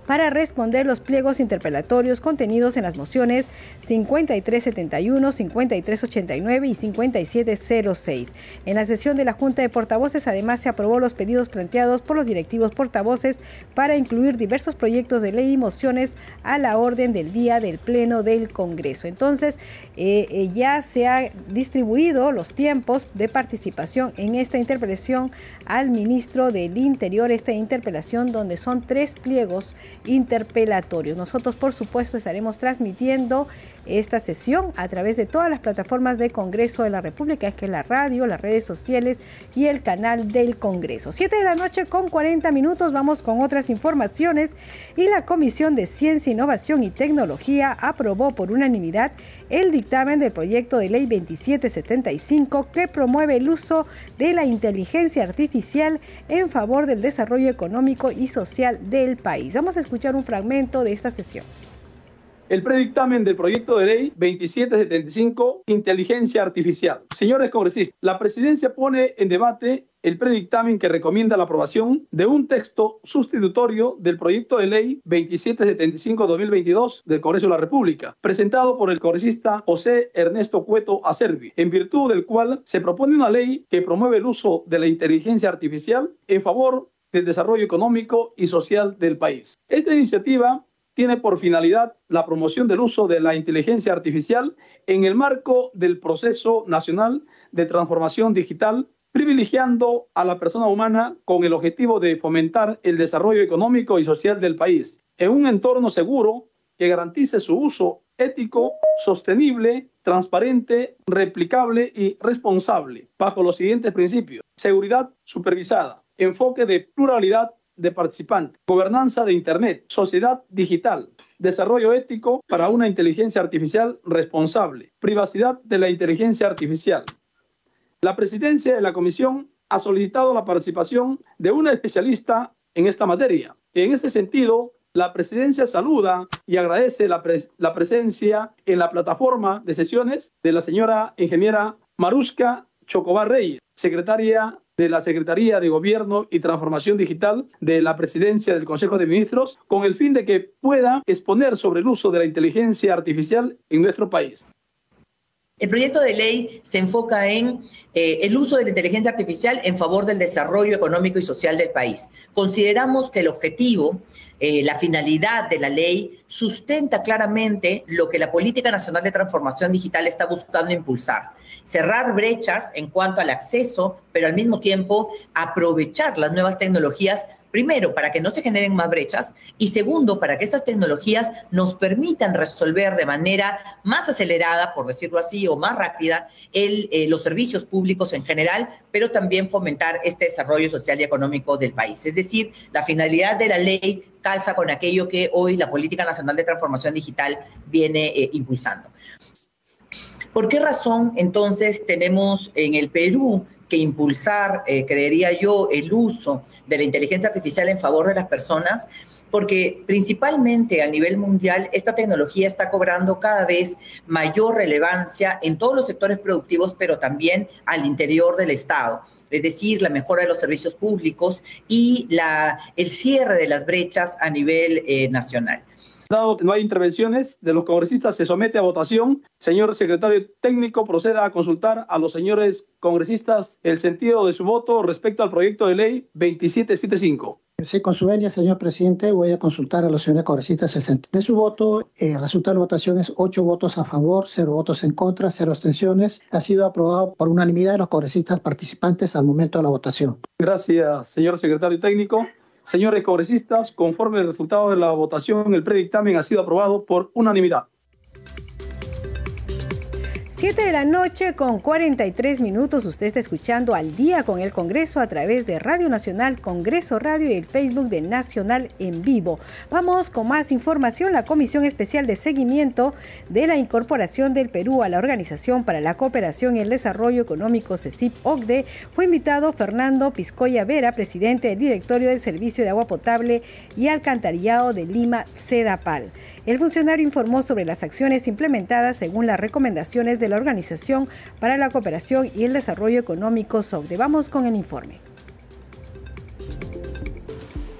para responder los pliegos interpelatorios contenidos en las mociones 5371, 5389 y 5706. En la sesión de la Junta de Portavoces además se aprobó los pedidos planteados por los directivos portavoces para incluir diversos proyectos de ley y mociones a la orden del día del Pleno del Congreso. Entonces, eh, eh, ya se ha distribuido los tiempos de participación en esta interpelación al ministro del Interior, esta interpelación donde son tres pliegos interpelatorios. Nosotros, por supuesto, estaremos transmitiendo esta sesión a través de todas las plataformas de Congreso de la República, que es la radio, las redes sociales y el canal del Congreso. Siete de la noche con 40 minutos, vamos con otras informaciones y la Comisión de Ciencia, Innovación y Tecnología aprobó por unanimidad el dictamen del proyecto de ley 2775 que promueve el uso de la inteligencia artificial en favor del desarrollo económico y social del país. Vamos a escuchar un fragmento de esta sesión el predictamen del proyecto de ley 2775, inteligencia artificial. Señores congresistas, la presidencia pone en debate el predictamen que recomienda la aprobación de un texto sustitutorio del proyecto de ley 2775-2022 del Congreso de la República, presentado por el congresista José Ernesto Cueto Acervi, en virtud del cual se propone una ley que promueve el uso de la inteligencia artificial en favor del desarrollo económico y social del país. Esta iniciativa tiene por finalidad la promoción del uso de la inteligencia artificial en el marco del proceso nacional de transformación digital, privilegiando a la persona humana con el objetivo de fomentar el desarrollo económico y social del país en un entorno seguro que garantice su uso ético, sostenible, transparente, replicable y responsable, bajo los siguientes principios. Seguridad supervisada, enfoque de pluralidad de participantes, gobernanza de Internet, sociedad digital, desarrollo ético para una inteligencia artificial responsable, privacidad de la inteligencia artificial. La presidencia de la comisión ha solicitado la participación de una especialista en esta materia. En ese sentido, la presidencia saluda y agradece la, presencia en la plataforma de sesiones de la señora ingeniera Maruska Chocobar Reyes, secretaria de la Secretaría de Gobierno y Transformación Digital de la Presidencia del Consejo de Ministros, con el fin de que pueda exponer sobre el uso de la inteligencia artificial en nuestro país. El proyecto de ley se enfoca en eh, el uso de la inteligencia artificial en favor del desarrollo económico y social del país. Consideramos que el objetivo eh, la finalidad de la ley sustenta claramente lo que la Política Nacional de Transformación Digital está buscando impulsar. Cerrar brechas en cuanto al acceso, pero al mismo tiempo aprovechar las nuevas tecnologías Primero, para que no se generen más brechas y segundo, para que estas tecnologías nos permitan resolver de manera más acelerada, por decirlo así, o más rápida eh, los servicios públicos en general, pero también fomentar este desarrollo social y económico del país. Es decir, la finalidad de la ley calza con aquello que hoy la Política Nacional de Transformación Digital viene eh, impulsando. ¿Por qué razón entonces tenemos en el Perú que impulsar, eh, creería yo, el uso de la inteligencia artificial en favor de las personas, porque principalmente a nivel mundial esta tecnología está cobrando cada vez mayor relevancia en todos los sectores productivos, pero también al interior del Estado, es decir, la mejora de los servicios públicos y el cierre de las brechas a nivel eh, nacional. Dado que no hay intervenciones de los congresistas, se somete a votación. Señor secretario técnico, proceda a consultar a los señores congresistas el sentido de su voto respecto al proyecto de ley 2775. Sí, con su venia, señor presidente, voy a consultar a los señores congresistas el sentido de su voto. El resultado de la votación es ocho votos a favor, cero votos en contra, cero abstenciones. Ha sido aprobado por unanimidad de los congresistas participantes al momento de la votación. Gracias, señor secretario técnico. Señores congresistas, conforme al resultado de la votación, el predictamen ha sido aprobado por unanimidad. 7 de la noche con 43 minutos. Usted está escuchando al día con el Congreso a través de Radio Nacional, Congreso Radio y el Facebook de Nacional en vivo. Vamos con más información. La Comisión Especial de Seguimiento de la Incorporación del Perú a la Organización para la Cooperación y el Desarrollo Económico CECIP-OCDE fue invitado Fernando Piscoya Vera, presidente del directorio del Servicio de Agua Potable y Alcantarillado de Lima, CEDAPAL. El funcionario informó sobre las acciones implementadas según las recomendaciones de la Organización para la Cooperación y el Desarrollo Económico SOCDE. Vamos con el informe.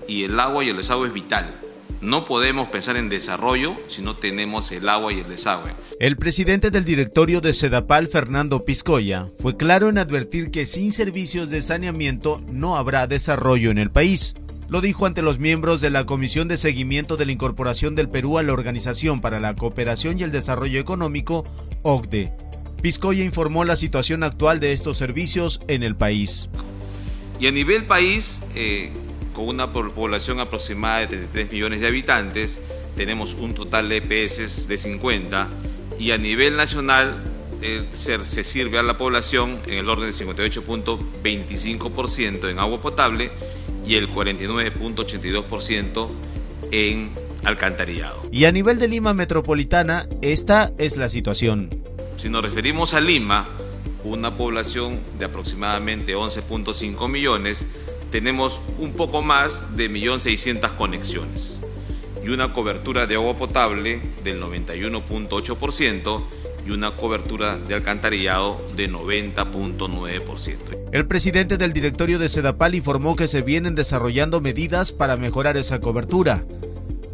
Y el agua y el desagüe es vital. No podemos pensar en desarrollo si no tenemos el agua y el desagüe. El presidente del directorio de Sedapal, Fernando Piscoya, fue claro en advertir que sin servicios de saneamiento no habrá desarrollo en el país. Lo dijo ante los miembros de la Comisión de Seguimiento de la Incorporación del Perú a la Organización para la Cooperación y el Desarrollo Económico, OCDE. Piscoya informó la situación actual de estos servicios en el país. Y a nivel país, eh, con una población aproximada de 33 millones de habitantes, tenemos un total de EPS de 50 y a nivel nacional eh, se, se, sirve a la población en el orden del 58.25% en agua potable y el 49.82% en alcantarillado. Y a nivel de Lima Metropolitana, esta es la situación. Si nos referimos a Lima, una población de aproximadamente 11.5 millones, tenemos un poco más de 1.600.000 conexiones y una cobertura de agua potable del 91.8% una cobertura de alcantarillado de 90.9%. El presidente del directorio de Sedapal informó que se vienen desarrollando medidas para mejorar esa cobertura.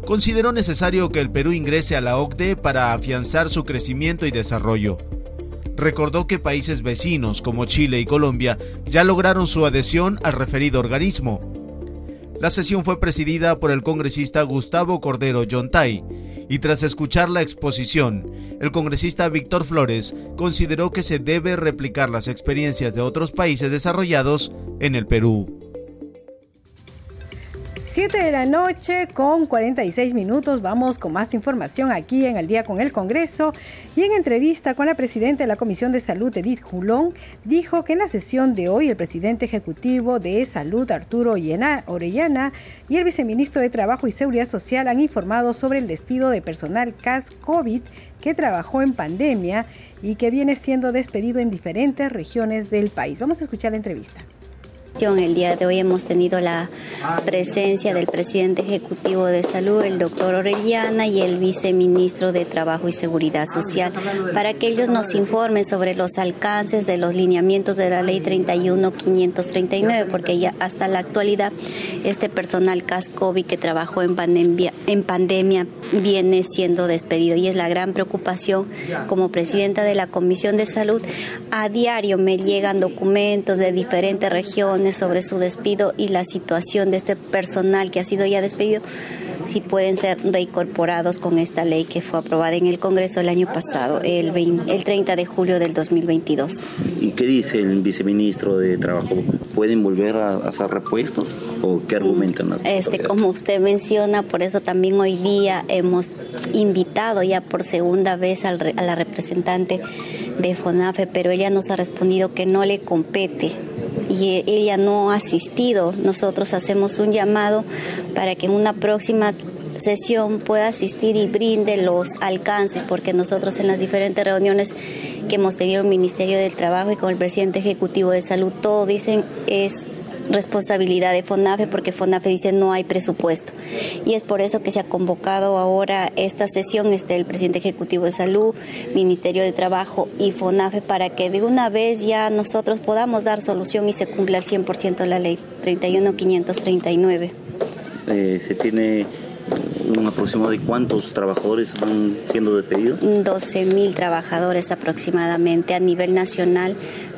Consideró necesario que el Perú ingrese a la OCDE para afianzar su crecimiento y desarrollo. Recordó que países vecinos como Chile y Colombia ya lograron su adhesión al referido organismo. La sesión fue presidida por el congresista Gustavo Cordero Yontay y tras escuchar la exposición, el congresista Víctor Flores consideró que se debe replicar las experiencias de otros países desarrollados en el Perú. 7 de la noche con 46 minutos. Vamos con más información aquí en El Día con el Congreso. Y en entrevista con la presidenta de la Comisión de Salud, Edith Julón, dijo que en la sesión de hoy el presidente ejecutivo de Salud, Arturo Orellana, y el viceministro de Trabajo y Seguridad Social han informado sobre el despido de personal CAS COVID que trabajó en pandemia y que viene siendo despedido en diferentes regiones del país. Vamos a escuchar la entrevista. El día de hoy hemos tenido la presencia del presidente ejecutivo de salud, el doctor Orellana, y el viceministro de Trabajo y Seguridad Social, para que ellos nos informen sobre los alcances de los lineamientos de la ley 31539, porque ya hasta la actualidad este personal CASCOVI que trabajó en pandemia, en pandemia viene siendo despedido. Y es la gran preocupación como presidenta de la Comisión de Salud. A diario me llegan documentos de diferentes regiones sobre su despido y la situación de este personal que ha sido ya despedido, si pueden ser reincorporados con esta ley que fue aprobada en el Congreso el año pasado, el, 30 de julio del 2022. ¿Y qué dice el viceministro de Trabajo? ¿Pueden volver a, hacer repuestos o qué argumentan? Este, como usted menciona, por eso también hoy día hemos invitado ya por segunda vez a la representante de FONAFE, pero ella nos ha respondido que no le compete y ella no ha asistido. Nosotros hacemos un llamado para que en una próxima sesión pueda asistir y brinde los alcances, porque nosotros en las diferentes reuniones que hemos tenido en el Ministerio del Trabajo y con el presidente ejecutivo de salud, todo dicen es responsabilidad de FONAFE porque FONAFE dice no hay presupuesto. Y es por eso que se ha convocado ahora esta sesión, este, el presidente ejecutivo de salud, Ministerio de Trabajo y FONAFE para que de una vez ya nosotros podamos dar solución y se cumpla al 100% la ley 31539. Eh, se tiene un aproximado de cuántos trabajadores van siendo despedidos? 12 mil trabajadores aproximadamente a nivel nacional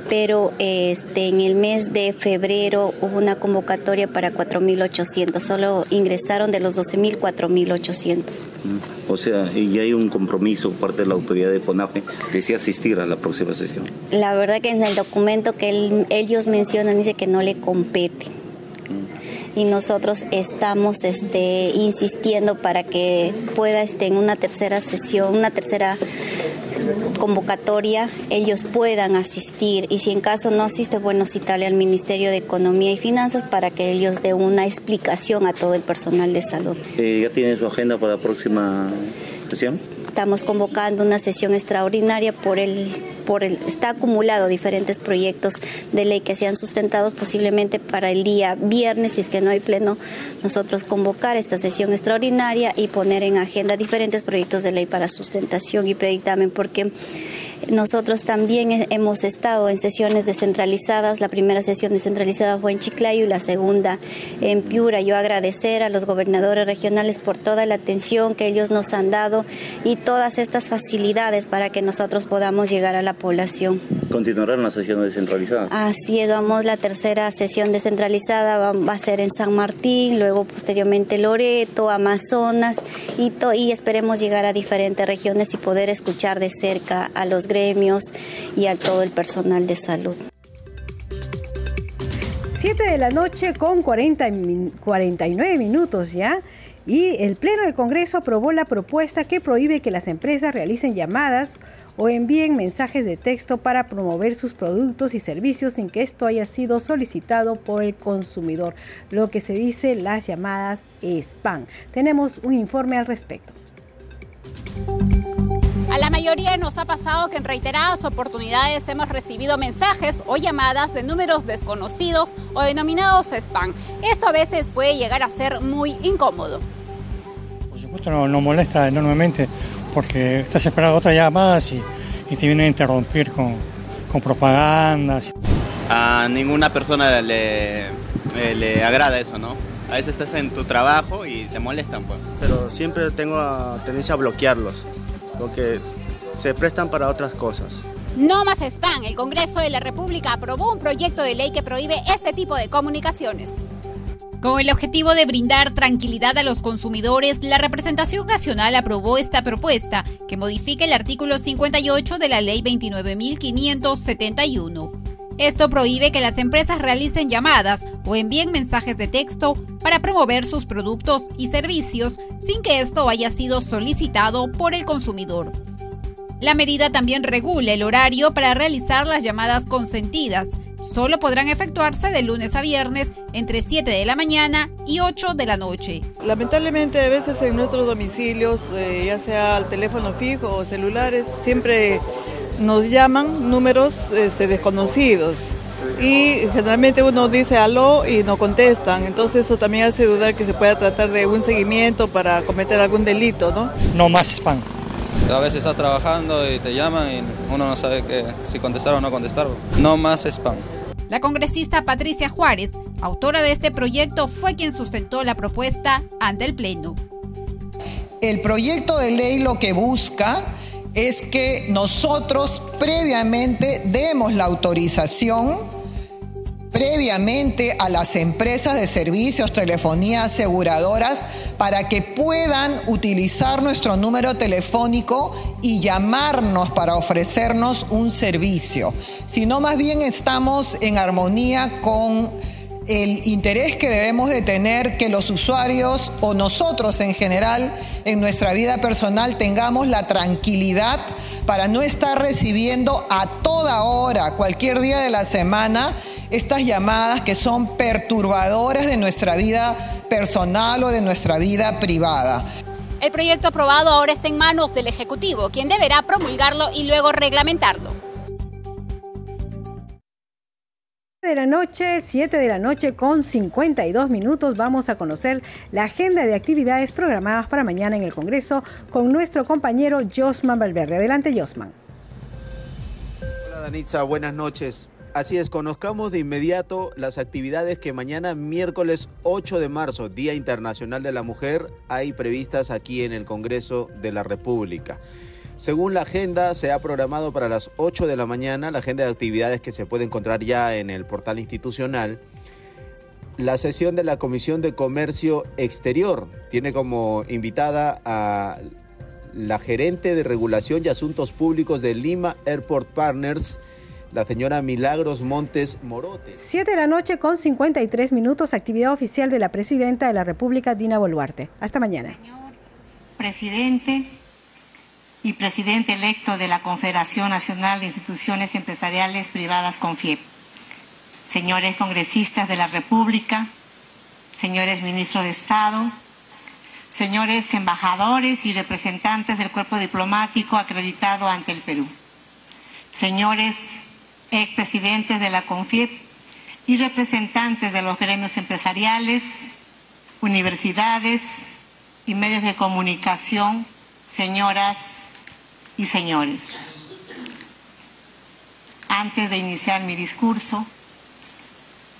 pero este, en el mes de febrero hubo una convocatoria para 4.800, solo ingresaron de los 12.000 4.800. O sea, y hay un compromiso por parte de la autoridad de FONAFE de si asistir a la próxima sesión. La verdad que en el documento que ellos mencionan dice que no le compete y nosotros estamos este, insistiendo para que pueda este, en una tercera sesión, una tercera convocatoria, ellos puedan asistir y si en caso no asiste, bueno, citarle al Ministerio de Economía y Finanzas para que ellos den una explicación a todo el personal de salud. Eh, ¿Ya tiene su agenda para la próxima sesión? Estamos convocando una sesión extraordinaria por el por el está acumulado diferentes proyectos de ley que sean sustentados posiblemente para el día viernes si es que no hay pleno nosotros convocar esta sesión extraordinaria y poner en agenda diferentes proyectos de ley para sustentación y predictamen porque nosotros también hemos estado en sesiones descentralizadas. La primera sesión descentralizada fue en Chiclayo y la segunda en Piura. Yo agradecer a los gobernadores regionales por toda la atención que ellos nos han dado y todas estas facilidades para que nosotros podamos llegar a la población. ¿Continuarán las sesiones descentralizadas? Así es, vamos, la tercera sesión descentralizada va, a ser en San Martín, luego posteriormente Loreto, Amazonas y, y esperemos llegar a diferentes regiones y poder escuchar de cerca a los gremios y a todo el personal de salud. 7 de la noche con 40, 49 minutos ya. Y el Pleno del Congreso aprobó la propuesta que prohíbe que las empresas realicen llamadas o envíen mensajes de texto para promover sus productos y servicios sin que esto haya sido solicitado por el consumidor, lo que se dice las llamadas spam. Tenemos un informe al respecto. A la mayoría nos ha pasado que en reiteradas oportunidades hemos recibido mensajes o llamadas de números desconocidos o denominados spam. Esto a veces puede llegar a ser muy incómodo. Por supuesto nos molesta enormemente porque estás esperando otras llamadas y, te vienen a interrumpir con, con propagandas. A ninguna persona le, eh, le agrada eso, ¿no? A veces estás en tu trabajo y te molestan, pues. Pero siempre tengo tendencia a bloquearlos porque se prestan para otras cosas. No más spam. El Congreso de la República aprobó un proyecto de ley que prohíbe este tipo de comunicaciones. Con el objetivo de brindar tranquilidad a los consumidores, la representación nacional aprobó esta propuesta que modifica el artículo 58 de la Ley 29.571. Esto prohíbe que las empresas realicen llamadas o envíen mensajes de texto para promover sus productos y servicios sin que esto haya sido solicitado por el consumidor. La medida también regula el horario para realizar las llamadas consentidas. Solo podrán efectuarse de lunes a viernes entre 7 de la mañana y 8 de la noche. Lamentablemente a veces en nuestros domicilios, eh, ya sea al teléfono fijo o celulares, siempre nos llaman números este, desconocidos y generalmente uno dice aló y no contestan, entonces eso también hace dudar que se pueda tratar de un seguimiento para cometer algún delito, ¿no? No más spam. A veces estás trabajando y te llaman y uno no sabe que, si contestar o no contestar. No más spam. La congresista Patricia Juárez, autora de este proyecto, fue quien sustentó la propuesta ante el Pleno. El proyecto de ley lo que busca es que nosotros previamente demos la autorización previamente a las empresas de servicios, telefonía, aseguradoras, para que puedan utilizar nuestro número telefónico y llamarnos para ofrecernos un servicio, sino más bien estamos en armonía con el interés que debemos de tener que los usuarios o nosotros en general en nuestra vida personal tengamos la tranquilidad para no estar recibiendo a toda hora, cualquier día de la semana, estas llamadas que son perturbadoras de nuestra vida personal o de nuestra vida privada. El proyecto aprobado ahora está en manos del Ejecutivo, quien deberá promulgarlo y luego reglamentarlo. De la noche, 7 de la noche con 52 minutos, vamos a conocer la agenda de actividades programadas para mañana en el Congreso con nuestro compañero Josman Valverde. Adelante, Josman. Hola, Danitza, buenas noches. Así es, conozcamos de inmediato las actividades que mañana, miércoles 8 de marzo, Día Internacional de la Mujer, hay previstas aquí en el Congreso de la República. Según la agenda, se ha programado para las 8 de la mañana, la agenda de actividades que se puede encontrar ya en el portal institucional, la sesión de la Comisión de Comercio Exterior. Tiene como invitada a la gerente de Regulación y Asuntos Públicos de Lima Airport Partners, la señora Milagros Montes Morote. Siete de la noche con 53 minutos, actividad oficial de la presidenta de la República, Dina Boluarte. Hasta mañana. Señor presidente y presidente electo de la Confederación Nacional de Instituciones Empresariales Privadas CONFIEP, señores congresistas de la República, señores ministros de Estado, señores embajadores y representantes del cuerpo diplomático acreditado ante el Perú, señores expresidentes de la CONFIEP y representantes de los gremios empresariales, universidades y medios de comunicación, señoras y señores. Antes de iniciar mi discurso,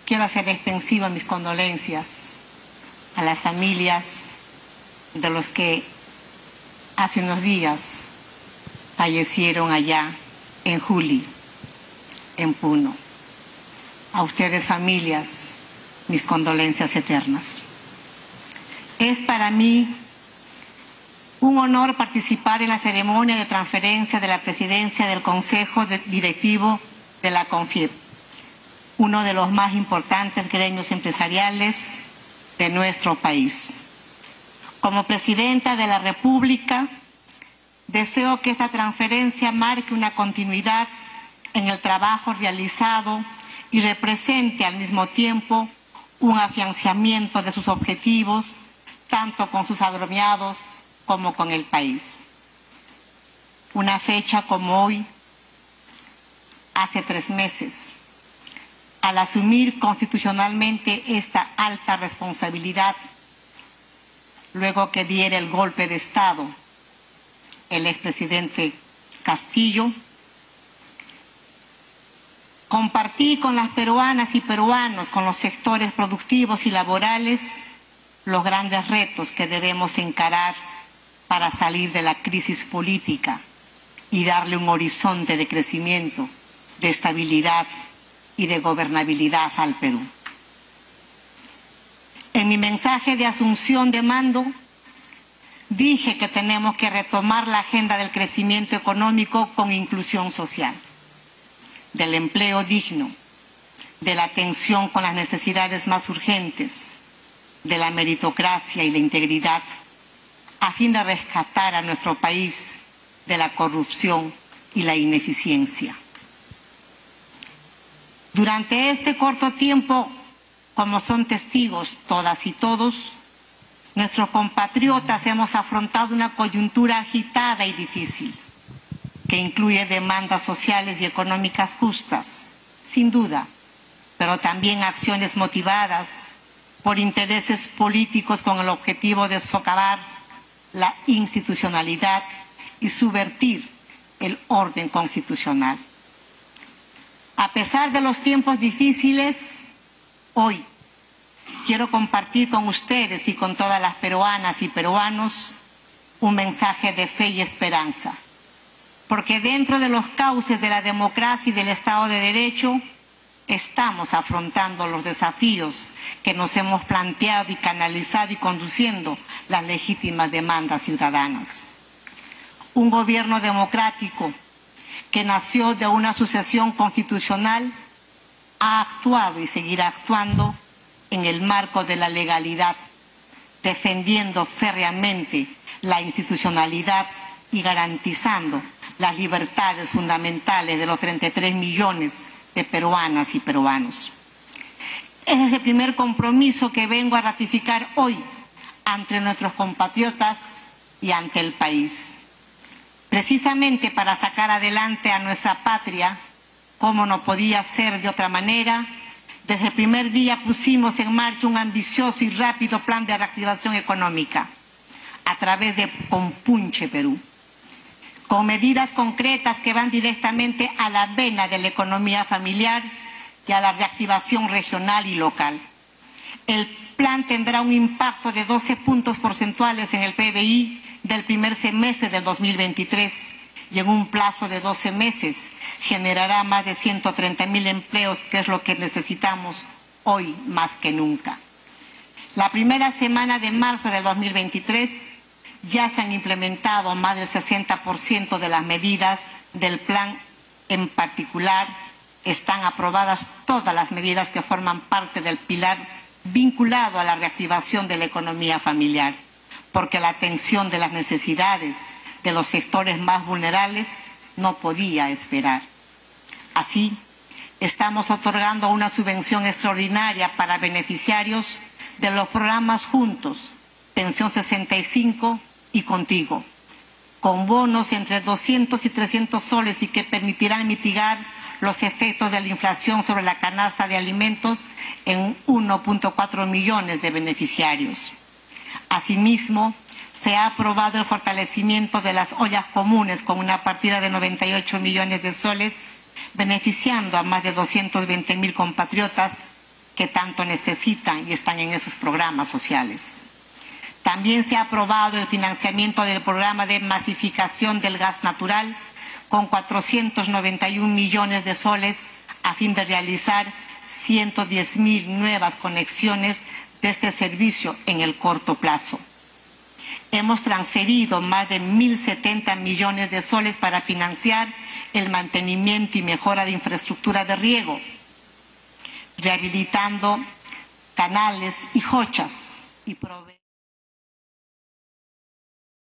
quiero hacer extensiva mis condolencias a las familias de los que hace unos días fallecieron allá en Juli en Puno. A ustedes familias, mis condolencias eternas. Es para mí un honor participar en la ceremonia de transferencia de la presidencia del Consejo Directivo de la CONFIEP, uno de los más importantes gremios empresariales de nuestro país. Como presidenta de la República, deseo que esta transferencia marque una continuidad en el trabajo realizado y represente al mismo tiempo un afianzamiento de sus objetivos, tanto con sus agremiados como con el país. Una fecha como hoy, hace tres meses, al asumir constitucionalmente esta alta responsabilidad, luego que diera el golpe de Estado el expresidente Castillo, Compartí con las peruanas y peruanos, con los sectores productivos y laborales, los grandes retos que debemos encarar para salir de la crisis política y darle un horizonte de crecimiento, de estabilidad y de gobernabilidad al Perú. En mi mensaje de asunción de mando, dije que tenemos que retomar la agenda del crecimiento económico con inclusión social del empleo digno, de la atención con las necesidades más urgentes, de la meritocracia y la integridad, a fin de rescatar a nuestro país de la corrupción y la ineficiencia. Durante este corto tiempo, como son testigos todas y todos, nuestros compatriotas hemos afrontado una coyuntura agitada y difícil que incluye demandas sociales y económicas justas, sin duda, pero también acciones motivadas por intereses políticos con el objetivo de socavar la institucionalidad y subvertir el orden constitucional. A pesar de los tiempos difíciles, hoy quiero compartir con ustedes y con todas las peruanas y peruanos un mensaje de fe y esperanza porque dentro de los cauces de la democracia y del Estado de Derecho estamos afrontando los desafíos que nos hemos planteado y canalizado y conduciendo las legítimas demandas ciudadanas. Un gobierno democrático que nació de una sucesión constitucional ha actuado y seguirá actuando en el marco de la legalidad, defendiendo férreamente la institucionalidad y garantizando las libertades fundamentales de los 33 millones peruanas y peruanos. Ese es el primer compromiso que vengo a ratificar hoy ante nuestros compatriotas y ante el país. Precisamente para sacar adelante a nuestra patria, como no podía ser de otra manera, desde el primer día pusimos en marcha un ambicioso y rápido plan de reactivación económica a través de Compunche Perú con medidas concretas que van directamente a la vena de la economía familiar y a la reactivación regional y local. El plan tendrá un impacto de 12 puntos porcentuales en el PBI del primer semestre del 2023 y en un plazo de 12 meses generará más de 130 mil empleos, que es lo que necesitamos hoy más que nunca. La primera semana de marzo del 2023 ya se han implementado más del 60% de las medidas del plan. En particular, están aprobadas todas las medidas que forman parte del pilar vinculado a la reactivación de la economía familiar, porque la atención de las necesidades de los sectores más vulnerables no podía esperar. Así, estamos otorgando una subvención extraordinaria para beneficiarios de los programas Juntos, Pensión 65 y Contigo, con bonos entre 200 y 300 soles y que permitirán mitigar los efectos de la inflación sobre la canasta de alimentos en 1.4 millones de beneficiarios. Asimismo, se ha aprobado el fortalecimiento de las ollas comunes con una partida de 98 millones de soles, beneficiando a más de 220 mil compatriotas que tanto necesitan y están en esos programas sociales. También se ha aprobado el financiamiento del programa de masificación del gas natural con 491 millones de soles a fin de realizar 110 mil nuevas conexiones de este servicio en el corto plazo. Hemos transferido más de 1.070 millones de soles para financiar el mantenimiento y mejora de infraestructura de riego, rehabilitando canales y jochas y